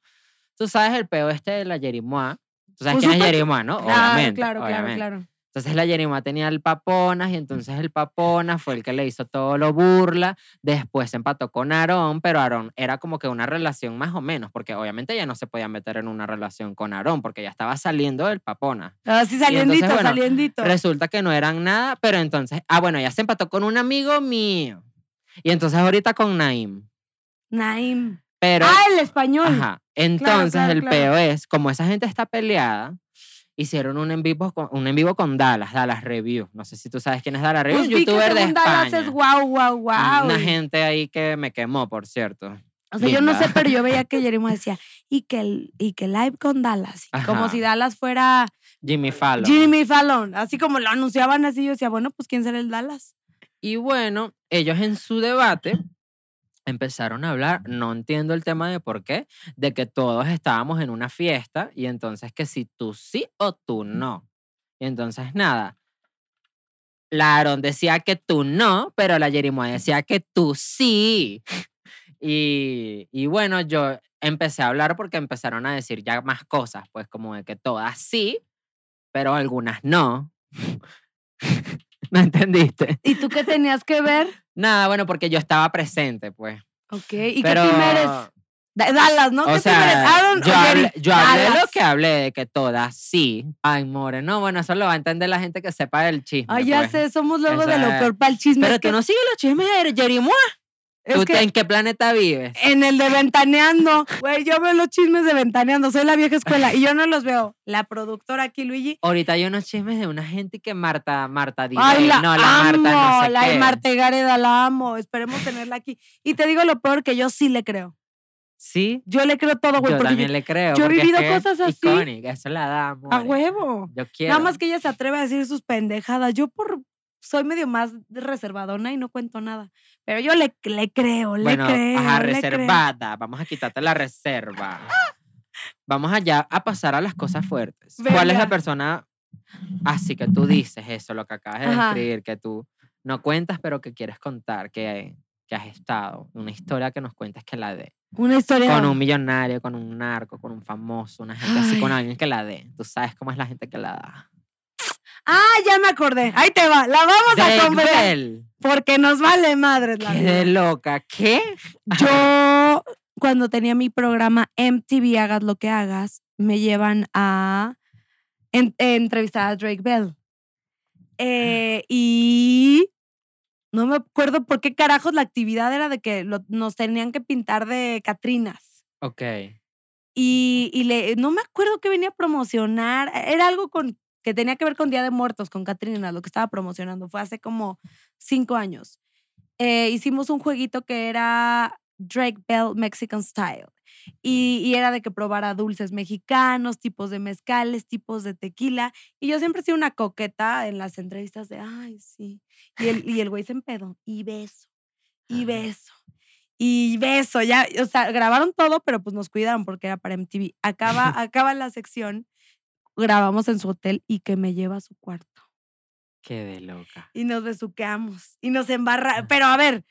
Tú sabes el peo este de la Yerimoa. Tú sabes Pues quién es Yerimoa, ¿no? Claro, obviamente. claro, claro, obviamente. claro. Entonces la Yerimoa tenía el Paponas y entonces el Paponas fue el que le hizo todo lo burla. Después se empató con Aarón, pero Aarón era como que una relación más o menos, porque obviamente ella no se podía meter en una relación con Aarón, porque ya estaba saliendo del Papona. Así entonces, saliendito, bueno, saliendito. Resulta que no eran nada, pero entonces, ah, bueno, ella se empató con un amigo mío. Y entonces ahorita con Naim. Naim. Pero, ah, el español. ajá, entonces claro, el claro. peo es, como esa gente está peleada, hicieron un en vivo con, un en vivo con Dallas, Dallas Review. No sé si tú sabes quién es Dallas Review, Pues un youtuber de según Dallas España. es guau, guau, guau. Una gente ahí que me quemó, por cierto. O sea, yo no sé, pero yo veía que Jeremy decía, y que, el, y que live con Dallas. como si Dallas fuera Jimmy Fallon. Jimmy Fallon. Así como lo anunciaban así, yo decía, bueno, pues ¿quién será el Dallas? Y bueno, ellos en su debate empezaron a hablar, no entiendo el tema de por qué, de que todos estábamos en una fiesta y entonces que si tú sí o tú no. Y entonces nada, la Aaron decía que tú no, pero la Jerimoa decía que tú sí. Y, y bueno, yo empecé a hablar porque empezaron a decir ya más cosas, pues como de que todas sí, pero algunas no. ¿No entendiste? ¿Y tú qué tenías que ver? Nada, bueno, porque yo estaba presente, pues. Ok, ¿y pero, qué team eres? Da- Dallas, ¿no? O ¿Qué team sea, eres? Aaron o yo hablé, yo hablé lo que hablé, de que todas sí. Ay, more, no, bueno, eso lo va a entender la gente que sepa del chisme. Ay, ya pues. sé, somos luego de lo peor para el chisme. Pero es tú que, no sigues los chismes de Jerimoa. Es ¿Tú que ¿En qué planeta vives? en el de Ventaneando, güey, yo veo los chismes de Ventaneando, soy la vieja escuela y yo no los veo. La productora aquí, Luigi. Ahorita hay unos chismes de una gente que Marta, Marta dice, Ay, la no, la amo, Marta no sé la qué. Marta Gareda la amo, esperemos tenerla aquí. Y te digo lo peor que yo sí le creo. Sí, Yo le creo todo, güey, yo también yo- le creo. yo he es vivido que cosas así. icónica, eso la damos. a huevo. Yo quiero. Nada más que ella se atreve a decir sus pendejadas. Yo por soy medio más reservadona y no cuento nada. Pero yo le, le creo, le bueno, creo. ajá, le creo. reservada. Vamos a quitarte la reserva. Vamos allá a pasar a las cosas fuertes. ¿Cuál es Venga. la persona así que tú dices eso, lo que acabas de Ajá. describir, que tú no cuentas, pero que quieres contar, que, que has estado? Una historia que nos cuentes que la dé. Una historia. Con un millonario, con un narco, con un famoso, una gente así, con Ay. alguien que la dé. Tú sabes cómo es la gente que la da. Ah, ya me acordé. Ahí te va. La vamos a Drake confesar. Bell. Porque nos vale madre la Qué vida. de loca. ¿Qué? Yo, cuando tenía mi programa MTV Hagas lo que hagas, me llevan a en- entrevistar a Drake Bell. Eh, y no me acuerdo por qué carajos la actividad era de que lo- nos tenían que pintar de Catrinas. Ok. Y, y le, no me acuerdo qué venía a promocionar. Era algo con, que tenía que ver con Día de Muertos, con Catrinas, lo que estaba promocionando. Fue hace como cinco años. Eh, hicimos un jueguito que era Drake Bell Mexican Style. Y, y era de que probara dulces mexicanos, tipos de mezcales, tipos de tequila. Y yo siempre he sido una coqueta en las entrevistas de, ay, sí. Y el, y el güey se empedó. Y beso. Y beso. Y beso. Ya, o sea, grabaron todo, pero pues nos cuidaron porque era para MTV. Acaba, acaba la sección, grabamos en su hotel y que me lleva a su cuarto. Qué de loca. Y nos besuqueamos. Y nos embarra. Pero a ver,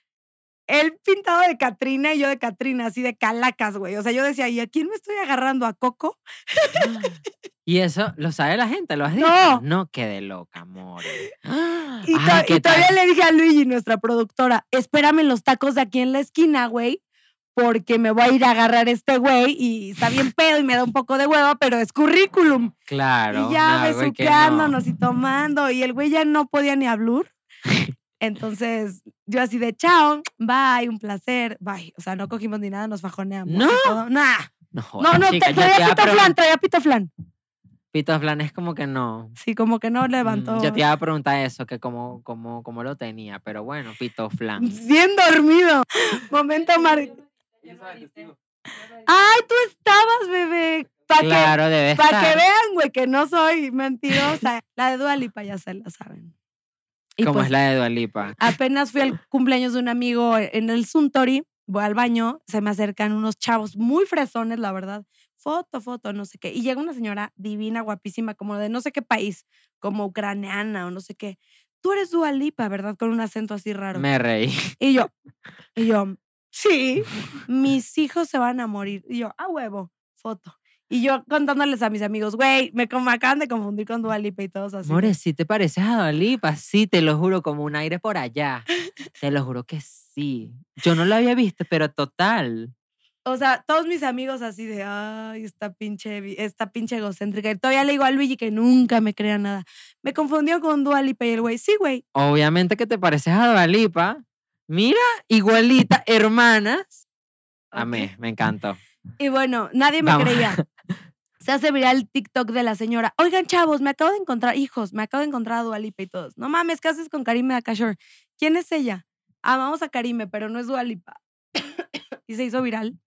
él pintado de Catrina y yo de Catrina, así de calacas, güey. O sea, yo decía, ¿y a quién me estoy agarrando? ¿A Coco? ¿Y eso lo sabe la gente? ¿Lo has dicho? No. No, qué de loca, amor. Y, to- y todavía le dije a Luigi, nuestra productora, espérame en los tacos de aquí en la esquina, güey, porque me voy a ir a agarrar este güey y está bien pedo y me da un poco de hueva, pero es currículum. Claro. y ya no, no. besuqueándonos y tomando, y el güey ya no podía ni hablar. Entonces, yo así de chao, bye, un placer, bye. O sea, no cogimos ni nada, nos fajoneamos. No. todo. Nah. No, No, no, chica, te- traía pito flan, traía pito flan. Pito flan es como que no. Sí, como que no Mm, levantó. Yo te iba a preguntar eso, que cómo, cómo, cómo lo tenía, pero bueno, pito flan. Bien dormido. Momento mar. Ay, tú estabas, bebé. Para que, Claro, debe pa' estar. que vean, güey, que no soy mentirosa. La de Dualipa ya se la saben. Y ¿Cómo pues, es la de Dualipa? apenas fui al cumpleaños de un amigo en el Suntory, voy al baño, se me acercan unos chavos muy fresones, la verdad. Foto, foto, no sé qué. Y llega una señora divina, guapísima, como de no sé qué país, como ucraniana o no sé qué. Tú eres Dualipa, ¿verdad? Con un acento así raro. Me reí. Y yo, y yo, sí, mis hijos se van a morir. Y yo, a huevo, foto. Y yo contándoles a mis amigos, güey, me, me acaban de confundir con Dualipa y todos así. More, si te pareces a Dualipa, sí, te lo juro, como un aire por allá. Te lo juro que sí. Yo no lo había visto, pero total. O sea, todos mis amigos así de, ay, esta pinche, esta pinche egocéntrica. Y todavía le digo a Luigi que nunca me crea nada. Me confundió con Dualipa y el güey, sí, güey. Obviamente que te pareces a Dualipa. Mira, igualita, hermanas. Amé, me encantó. Y bueno, nadie me Vamos. creía. Se hace viral el TikTok de la señora. Oigan, chavos, me acabo de encontrar, hijos, me acabo de encontrar a Dualipa y todos. No mames, ¿qué haces con Karime Akashor? ¿Quién es ella? Amamos a Karime, pero no es Dualipa. y se hizo viral.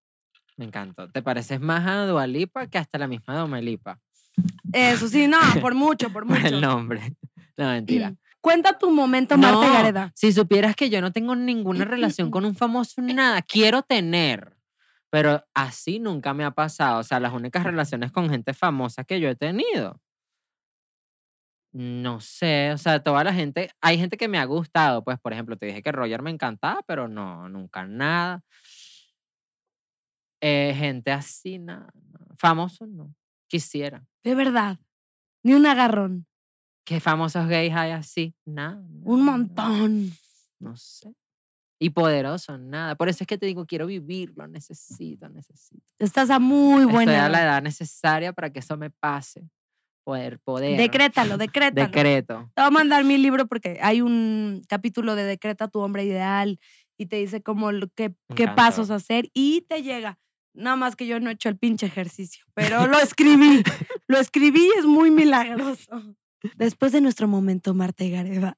Me encantó. Te pareces más a Dualipa que hasta la misma Domelipa. Eso sí, no, por mucho, por Por mucho. el nombre. No, mentira. Cuenta tu momento, Marta No, Gareda. Si supieras que yo no tengo ninguna relación con un famoso, nada. Quiero tener. Pero así nunca me ha pasado. O sea, las únicas relaciones con gente famosa que yo he tenido. No sé, o sea, toda la gente, hay gente que me ha gustado, pues, por ejemplo, te dije que Roger me encantaba, pero no, nunca nada. Eh, gente así, nada. Famosos, no. Quisiera. De verdad. Ni un agarrón. ¿Qué famosos gays hay así? Nada. Un montón. No sé. Y poderosos, nada. Por eso es que te digo, quiero vivirlo, necesito, necesito. Estás a muy Estoy buena. a la edad. necesaria para que eso me pase. Poder, poder. Decrétalo, decrétalo. Decreto. Te voy a mandar mi libro porque hay un capítulo de Decreta tu hombre ideal y te dice cómo lo- qué, qué pasos hacer y te llega. Nada más que yo no he hecho el pinche ejercicio, pero lo escribí. lo escribí y es muy milagroso. Después de nuestro momento, Marta y Gareva.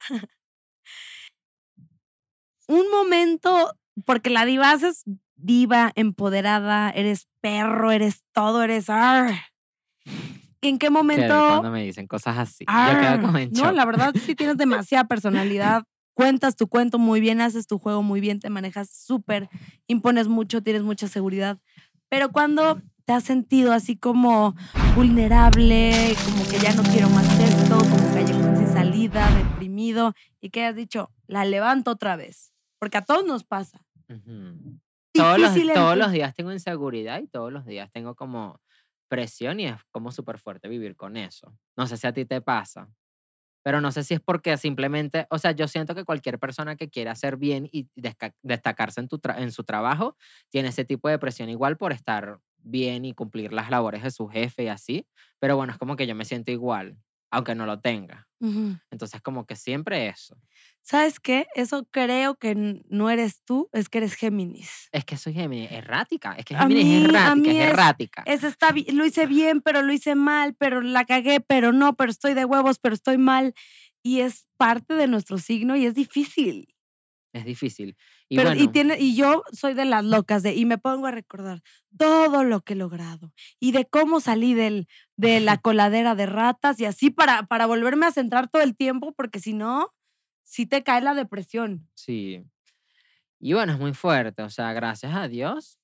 Un momento, porque la diva es diva, empoderada, eres perro, eres todo, eres... ¿En qué momento? cuando me dicen cosas así. Yo quedo Arr, como en No, la verdad sí tienes demasiada personalidad. Cuentas tu cuento muy bien, haces tu juego muy bien, te manejas súper, impones mucho, tienes mucha seguridad. Pero cuando te has sentido así como vulnerable, como que ya no quiero más como deprimido, y que has dicho, la levanto otra vez. Porque a todos nos pasa. Todos, los, todos los días tengo inseguridad y todos los días tengo como presión y es como súper fuerte vivir con eso. No sé si a ti te pasa, pero no sé si es porque simplemente, o sea, yo siento que cualquier persona que quiera hacer bien y destacarse en, tu en su trabajo tiene ese tipo de presión igual por estar bien y cumplir las labores de su jefe y así, pero bueno, es como que yo me siento igual, aunque no lo tenga. Ujú. Entonces, como que siempre eso. ¿Sabes qué? Eso creo que no eres tú, es que eres Géminis. Es que soy Géminis, errática. Es que Géminis mí- es errática, es es- errática. Es está lo hice bien, pero lo hice mal, pero la cagué, pero no, pero estoy de huevos, pero estoy mal. Y es parte de nuestro signo y es difícil. Es difícil. Y pero, bueno, y, tiene, y yo soy de las locas de, y me pongo a recordar todo lo que he logrado y de cómo salí del, de la coladera de ratas y así para, para volverme a centrar todo el tiempo, porque si no, sí te cae la depresión. sí. Y bueno, es muy fuerte. O sea, gracias a Dios.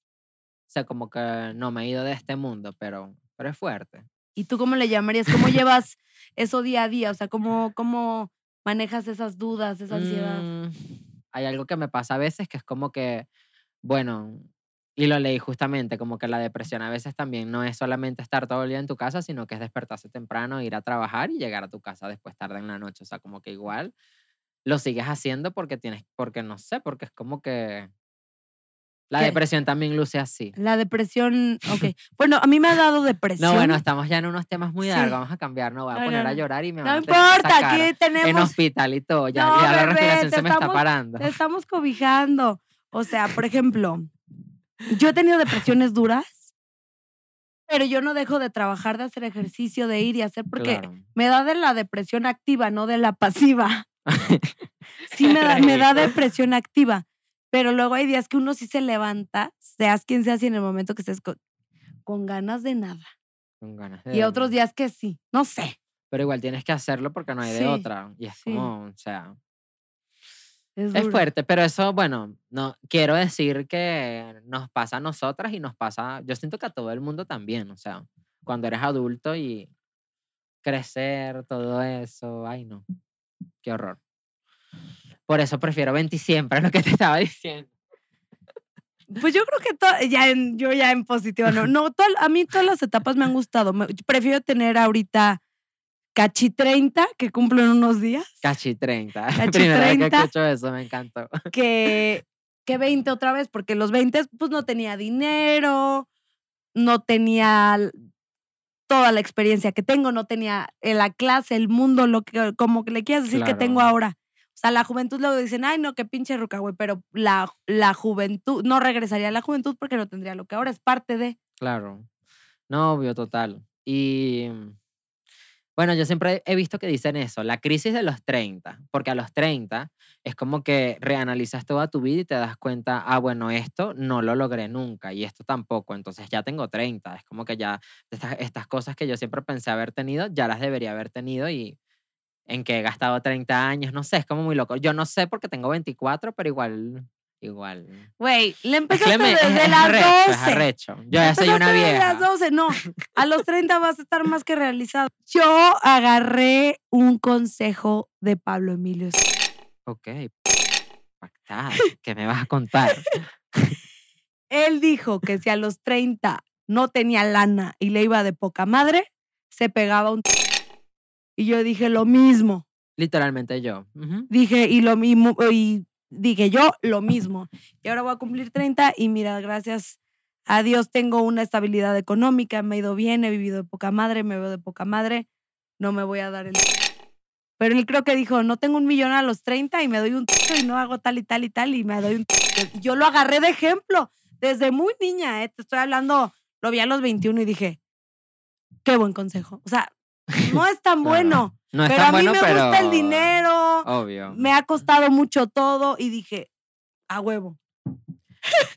O sea, como que no me he ido de este mundo, pero, pero es fuerte. ¿Y tú cómo le llamarías? ¿Cómo llevas eso día a día? O sea, ¿cómo, cómo manejas esas dudas, esa ansiedad? Mm, hay algo que me pasa a veces que es como que, bueno, y lo leí justamente, como que la depresión a veces también no es solamente estar todo el día en tu casa, sino que es despertarse temprano, ir a trabajar y llegar a tu casa después tarde en la noche. O sea, como que igual lo sigues haciendo porque tienes, porque no sé, porque es como que la ¿Qué? depresión también luce así. La depresión, ok. Bueno, a mí me ha dado depresión. No, bueno, estamos ya en unos temas muy Sí. largos, vamos a cambiar, no voy a No, no, poner a no. llorar y me no van a que importa, sacar aquí en tenemos, hospital y todo, ya, No, ya la bebé, respiración te se me está estamos- parando. te estamos cobijando. O sea, por ejemplo, yo he tenido depresiones duras, pero yo no dejo de trabajar, de hacer ejercicio, de ir y hacer, porque Claro. me da de la depresión activa, no de la pasiva. Sí me da, me da depresión activa, pero luego hay días que uno sí se levanta, seas quien seas y en el momento que estés con, con ganas de nada. Con ganas de Y otros dormir. días que sí, no sé. Pero igual tienes que hacerlo porque no hay Sí, de otra. Y es sí. como, o sea, Es, es fuerte, pero eso, bueno, no quiero decir que nos pasa a nosotras y nos pasa, yo siento que a todo el mundo también, o sea, cuando eres adulto y crecer, todo eso, ay no, qué horror. Por eso prefiero 20 siempre, es lo que te estaba diciendo. Pues yo creo que to- ya en, yo ya en positivo, no, no to- a mí todas las etapas me han gustado. Me- prefiero tener ahorita cachi 30, que cumplo en unos días, Cachi 30. Cachi Primera vez que 30. escucho eso, me encantó. que, que 20 otra vez, porque los 20 pues no tenía dinero, no tenía toda la experiencia que tengo, no tenía eh, la clase, el mundo, lo que, como que le quieras decir que tengo ahora. O sea, la juventud luego dicen, ay, no, qué pinche ruca, güey, pero la, la juventud, no regresaría a la juventud porque no tendría lo que ahora es parte de. Claro. No, obvio, total. Y bueno, yo siempre he visto que dicen eso, la crisis de los 30, porque a los 30 es como que reanalizas toda tu vida y te das cuenta, ah, bueno, esto no lo logré nunca y esto tampoco, entonces ya tengo 30, es como que ya estas cosas que yo siempre pensé haber tenido, ya las debería haber tenido y en que he gastado 30 años, no sé, es como muy loco. Yo no sé porque tengo 24, pero igual, igual. Güey, le Es empezaste que me- desde es las arrecho, 12. es arrecho. Yo ya soy una Empezaste desde vieja. las 12, no. A los 30 vas a estar más que realizado. Yo agarré un consejo de Pablo Emilio. Ok. Pactada. ¿Qué me vas a contar? Él dijo que si a los 30 no tenía lana y le iba de poca madre, se pegaba un... Y yo dije lo mismo. Literalmente yo. Dije, y lo mismo, y dije yo lo mismo. Y ahora voy a cumplir 30 y mira, gracias a Dios tengo una estabilidad económica, me he ido bien, he vivido de poca madre, me veo de poca madre, no me voy a dar el... Pero él creo que dijo, no tengo un millón a los 30 y me doy un tiro y no hago tal y tal y tal y me doy un. Y Yo lo agarré de ejemplo desde muy niña, ¿eh? te estoy hablando, lo vi a los 21 y dije, qué buen consejo. O sea, no es tan Claro. bueno, No es pero tan a mí bueno, me pero. gusta el dinero, Obvio. me ha costado mucho todo y dije, a huevo.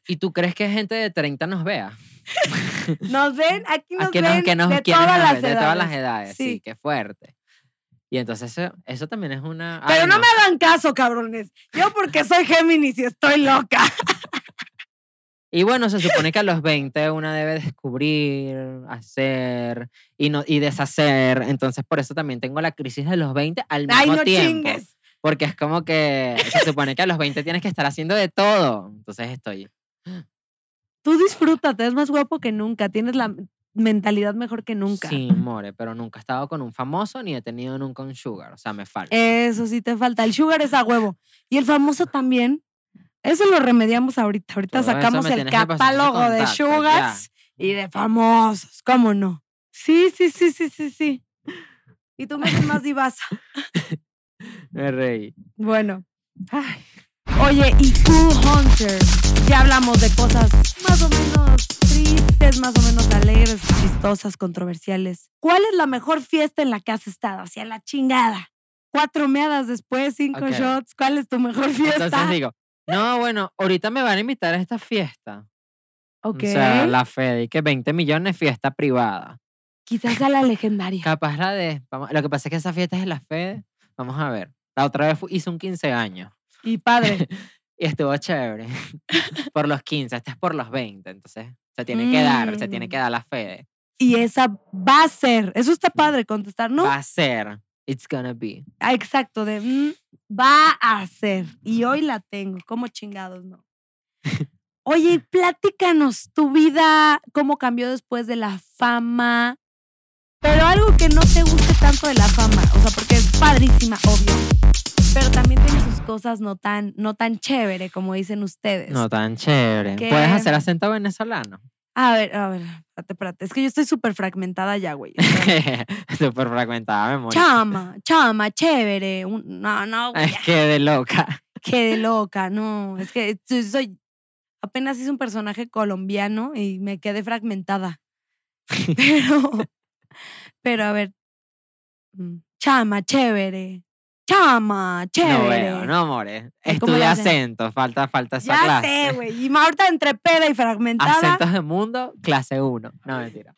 ¿Y tú crees que gente de 30 nos vea? Nos ven, aquí nos ¿A qué ven que nos, de todas las. De todas las edades, sí, Sí. qué fuerte. Y entonces eso, eso también es una... Pero ay, no. me hagan caso, cabrones. Yo porque soy Géminis y estoy loca. Y bueno, se supone que a los 20 una debe descubrir, hacer y, no, y deshacer. Entonces por eso también tengo la crisis de los 20 al mismo Ay, no tiempo. chingues. Porque es como que se supone que a los 20 tienes que estar haciendo de todo. Entonces estoy... Tú disfrútate, es más guapo que nunca. Tienes la mentalidad mejor que nunca. Sí, more, pero nunca he estado con un famoso ni he tenido nunca un sugar. O sea, me falta. Eso sí te falta. El sugar es a huevo. Y el famoso también. Eso lo remediamos ahorita. Ahorita Todo sacamos el catálogo de contacto, ya. sugars y de famosos. ¿Cómo no? Sí, sí, sí, sí, sí, sí. Y tú me haces más divasa. Me reí. Bueno. Ay. Oye, y Cool Hunter. Ya hablamos de cosas más o menos tristes, más o menos alegres, chistosas, controversiales. ¿Cuál es la mejor fiesta en la que has estado? Hacia la chingada. Cuatro meadas después, cinco shots. ¿Cuál es tu mejor fiesta? Entonces digo, no, bueno, ahorita me van a invitar a esta fiesta. ok. O sea, la Fede, y que 20 millones fiesta privada. Quizás a la legendaria. Capaz la de. vamos- lo que pasa es que esa fiesta es la Fede. Vamos a ver. La otra vez fu- hice un 15 años Y padre. y estuvo chévere. por los 15, este es por los 20. Entonces, se tiene que dar, se tiene que Mm. dar la Fede. y esa va a ser. Eso está padre contestar, ¿no? Va a ser. It's gonna be. Ah, Exacto, de mm, va a ser. Y hoy la tengo. ¿Cómo chingados, no? Oye, platícanos tu vida, cómo cambió después de la fama. Pero algo que no te guste tanto de la fama. O sea, porque es padrísima, obvio. Pero también tiene sus cosas no tan, no tan chévere, como dicen ustedes. No tan chévere. ¿Qué? ¿Puedes hacer acento venezolano? A ver, a ver, espérate, espérate. Es que yo estoy súper fragmentada ya, güey. Súper fragmentada memoria. chama, chama, chévere. un- no, no, güey. Es que de loca. Qué de loca, no. Es que soy- soy. Apenas hice un personaje colombiano y me quedé fragmentada. Pero. Pero a ver. mm, Chama, chévere. Chama, No chévere. veo, no, more. Ay, ¿cómo Estudia le hacen? acento, falta, falta esa ya clase. sé, güey. Y ahorita entre peda y fragmentada. Acentos de mundo, clase 1. No, mentira.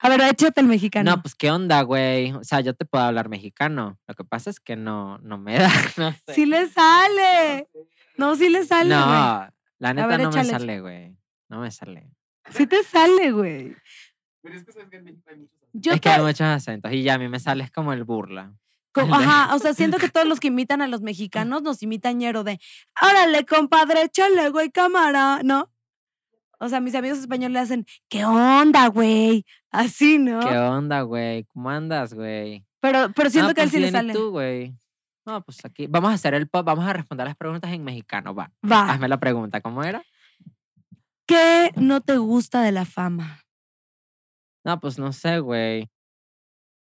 A ver, échate el mexicano. No, pues qué onda, güey. O sea, yo te puedo hablar mexicano. Lo que pasa es que no, no me da. No sé. Sí le sale. No, sí le sale, güey. no, la neta ver, no échale, me sale, güey. No me sale. Sí te sale, güey. Yo es que te- hay muchos acentos y ya a mí me sale es como el burla. Ajá, o sea, siento que todos los que imitan a los mexicanos nos imitan ñero de, órale, compadre, échale, güey, cámara, ¿no? O sea, mis amigos españoles le hacen, ¿qué onda, güey? Así, ¿no? ¿Qué onda, güey? ¿Cómo andas, güey? Pero, pero siento No, que a él pues sí le bien, ¿y sale. tú, güey? No, pues aquí. Vamos a hacer el pop, vamos a responder las preguntas en mexicano, va. Va, Hazme la pregunta, ¿cómo era? ¿qué no te gusta de la fama? No, pues no sé, güey.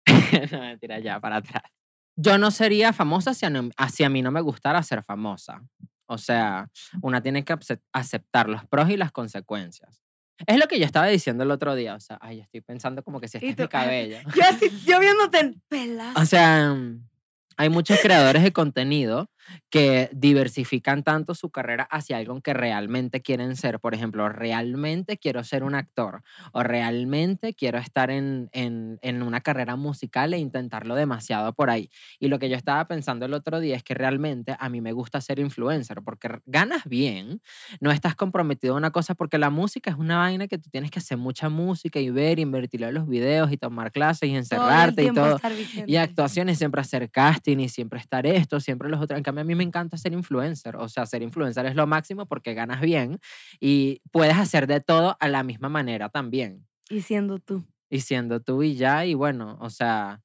no, mentira, ya, para atrás. Yo no sería famosa si a, no- si a mí no me gustara ser famosa. O sea, una tiene que acep- aceptar los pros y las consecuencias. Es lo que yo estaba diciendo el otro día. O sea, ay, estoy pensando como que si este es mi cabello. Yo así, yo viéndote en pelas. O sea, hay muchos creadores de contenido que diversifican tanto su carrera hacia algo que realmente quieren ser. Por ejemplo, realmente quiero ser un actor o realmente quiero estar en, en, en una carrera musical e intentarlo demasiado por ahí. Y lo que yo estaba pensando el otro día es que realmente a mí me gusta ser influencer porque ganas bien, no estás comprometido a una cosa porque la música es una vaina que tú tienes que hacer mucha música y ver, invertirlo en los videos y tomar clases y Todo encerrarte y todo. Y actuaciones, siempre hacer casting y siempre estar esto, siempre los otros. En cambio, a mí me encanta ser influencer. O sea, ser influencer es lo máximo porque ganas bien y puedes hacer de todo a la misma manera también. Y siendo tú. Y siendo tú y ya, y bueno, o sea,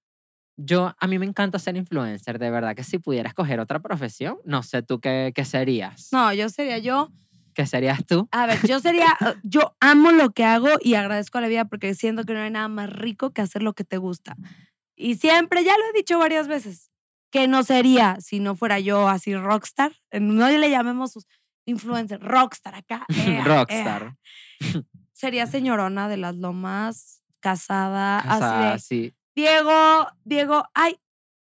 yo, a mí me encanta ser influencer. De verdad que si pudiera escoger otra profesión, no sé tú qué, qué serías. No, yo sería yo. ¿Qué serías tú? A ver, yo sería, eh, yo amo lo que hago y agradezco a la vida porque siento que no hay nada más rico que hacer lo que te gusta. Y siempre, ya lo he dicho varias veces, que no sería si no fuera yo así rockstar. No le llamemos sus influencer, rockstar acá. ea, Rockstar. ea. Sería señorona de las lomas, casada, Casada, así de, sí. Diego, Diego, ay,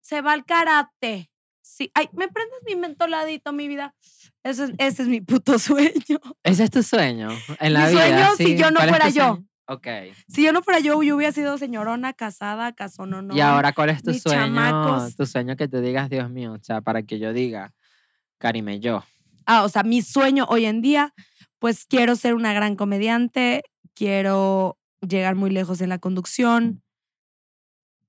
se va al karate. Sí, ay, me prendes mi mentoladito, mi vida. Ese es, ese es mi puto sueño. Ese es tu sueño en la Mi vida. sueño, si yo no ¿Cuál es fuera yo. sueño? Ok. Si yo no fuera yo, yo hubiera sido señorona, casada, casononón. Y ahora, ¿cuál es tu sueño? chamacos. Tu sueño que te digas, Dios mío, o sea, para que yo diga, Karime, yo. Ah, o sea, mi sueño hoy en día, pues quiero ser una gran comediante, quiero llegar muy lejos en la conducción,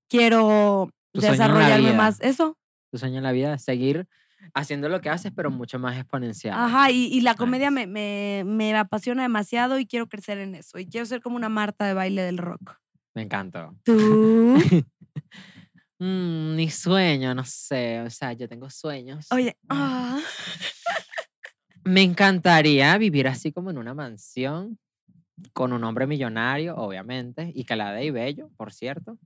quiero desarrollarme más. Eso. Tu sueño en la vida es seguir haciendo lo que haces, pero mucho más exponencial. Ajá, y, y la comedia me, me, me apasiona demasiado y quiero crecer en eso. Y quiero ser como una Marta de baile del rock. Me encantó. Tú. Mm, mi sueño, no sé, o sea, yo tengo sueños. Oye, ah, Me encantaría vivir así como en una mansión, con un hombre millonario, obviamente, y calada y bello, por cierto.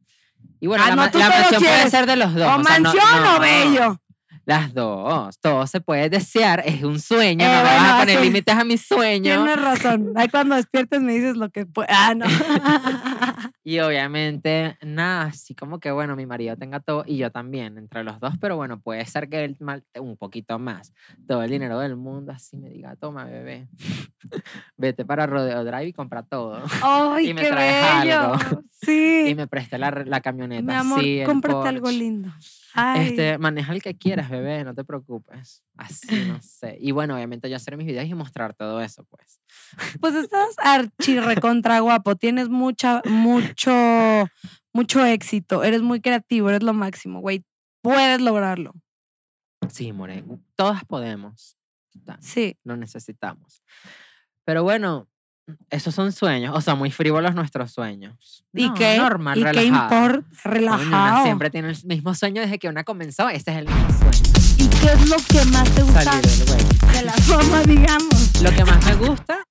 Y bueno, Ah, la, no, mansión puede ser de los dos. o o sea, no- mansión no, o bello. Las dos, todo se puede desear, es un sueño, Eh, no me vas bueno, a poner sí. límites a mi sueño. Tienes razón. Ahí cuando despiertes me dices lo que puedes. Ah, no. Y obviamente, nada, así como que, bueno, mi marido tenga todo y yo también, entre los dos, pero bueno, puede ser que él mal, un poquito más, todo el dinero del mundo, así me diga, toma, bebé, vete para Rodeo Drive y compra todo. Ay, Y me qué traes bello. algo. Sí. Y me preste la, la camioneta. Mi amor, así, cómprate algo lindo. Ay. Este, maneja el que quieras, bebé, no te preocupes. Así, no sé. Y bueno, obviamente yo hacer mis videos y mostrar todo eso, pues. Pues estás archirre contra guapo. Tienes mucha, mucho, mucho éxito. Eres muy creativo, eres lo máximo, güey. Puedes lograrlo. Sí, More, todas podemos. Sí. Lo necesitamos. Pero bueno, esos son sueños, o sea, muy frívolos nuestros sueños. ¿Y No, qué? Normal, ¿Y qué relajado. importa? Coño, una Relajado. siempre tiene el mismo sueño desde que una comenzó. Este es el mismo sueño. ¿Y qué es lo que más te gusta Salir de la fama, digamos? Lo que más me gusta,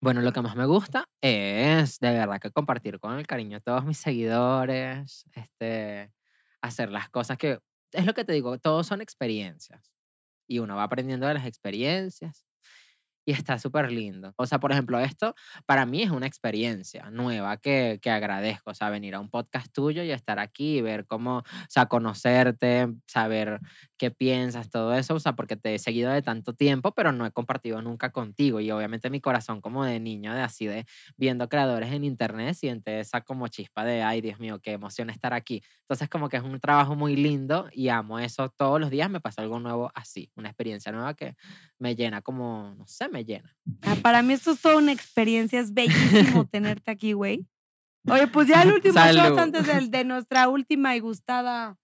bueno, lo que más me gusta es de verdad que compartir con el cariño de todos mis seguidores, este, hacer las cosas que, es lo que te digo, todos son experiencias y uno va aprendiendo de las experiencias y está súper lindo. O sea, por ejemplo, esto para mí es una experiencia nueva que, que agradezco, o sea, venir a un podcast tuyo y estar aquí y ver cómo, o sea, conocerte, saber qué piensas, todo eso, o sea, porque te he seguido de tanto tiempo, pero no he compartido nunca contigo y obviamente mi corazón como de niño, de así de viendo creadores en internet, siente esa como chispa de, ay, Dios mío, qué emoción estar aquí. Entonces como que es un trabajo muy lindo y amo eso todos los días, me pasa algo nuevo así, una experiencia nueva que me llena como, no sé, me llena. Ah, para mí esto es toda una experiencia. Es bellísimo tenerte aquí, güey. Oye, pues ya el último shot Salud. antes del- de, nuestra última y gustada.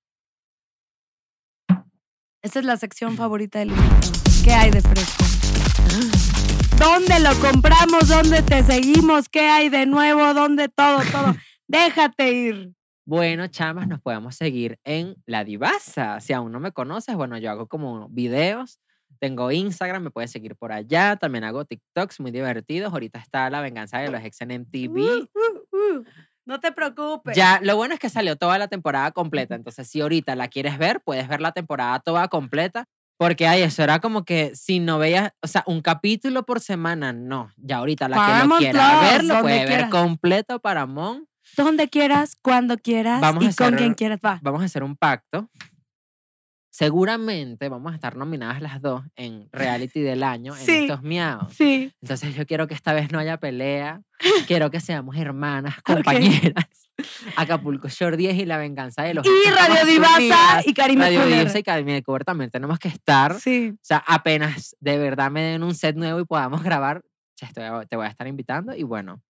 Esta es la sección favorita del invitado. ¿Qué hay de fresco? ¿Dónde lo compramos? ¿Dónde te seguimos? ¿Qué hay de nuevo? ¿Dónde todo, todo? Déjate ir. Bueno, chamas, nos podemos seguir en La Divasa. Si aún no me conoces, bueno, yo hago como videos. Tengo Instagram, me puedes seguir por allá. También hago TikToks muy divertidos. Ahorita está La Venganza de los Ex en MTV. Uh, uh, uh. No te preocupes. Ya, lo bueno es que salió toda la temporada completa. Entonces, si ahorita la quieres ver, puedes ver la temporada toda completa. Porque, ay, eso era como que si no veías, o sea, un capítulo por semana, no. Ya ahorita la que lo Paramount quiera Plus, ver, lo puede ver quieras. completo para Mon. Donde quieras, cuando quieras Vamos y a con hacer- quien quieras. Va. Vamos a hacer un pacto seguramente vamos a estar nominadas las dos en reality del año en Sí. estos miaos. Sí. Entonces yo quiero que esta vez no haya pelea, quiero que seamos hermanas, compañeras. Acapulco Shore 10 y La Venganza de los Y Radio Divasa y Karime Radio. Divasa y Karime Cooler también tenemos que estar. Sí. O sea, apenas de verdad me den un set nuevo y podamos grabar, te voy a estar invitando y bueno.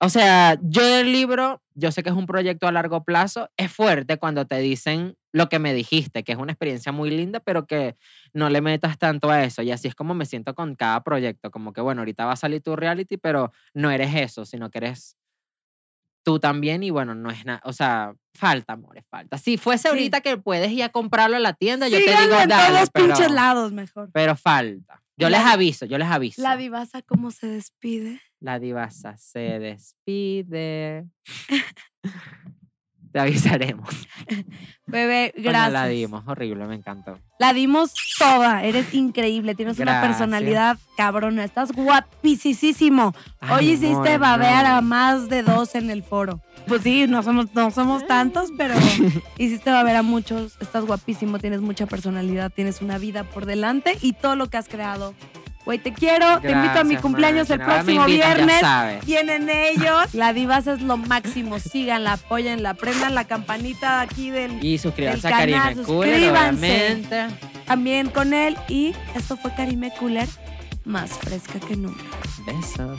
O sea, yo del libro, yo sé que es un proyecto a largo plazo, es fuerte cuando te dicen lo que me dijiste, que es una experiencia muy linda, pero que no le metas tanto a eso. Y así es como me siento con cada proyecto, como que bueno, ahorita va a salir tu reality, pero no eres eso, sino que eres tú también y bueno, no es nada, o sea, falta, amores, falta. Si fuese Sí. ahorita que puedes ir a comprarlo a la tienda, yo te digo, en dale, todos pero, pinches lados mejor. pero falta. Yo La les aviso, yo les aviso. La divasa, ¿cómo se despide? La divasa se despide. Te avisaremos. Bebé, gracias. la dimos, horrible, me encantó. La dimos toda. Eres increíble. Tienes una personalidad cabrona. Estás guapísimo. Hoy hiciste amor, babear no. a más de dos en el foro. Pues sí, no somos, no somos tantos, pero hiciste babear a muchos. Estás guapísimo, tienes mucha personalidad, tienes una vida por delante y todo lo que has creado. Güey, te quiero. te invito a mi cumpleaños el próximo invitan, viernes. Vienen ellos. La Divasa es lo máximo. Síganla, apóyenla, prendan la campanita aquí del Y suscríbanse El a Karime canal, Cooler, suscríbanse. también con él. Y esto fue Karime Cooler, más fresca que nunca. Besos.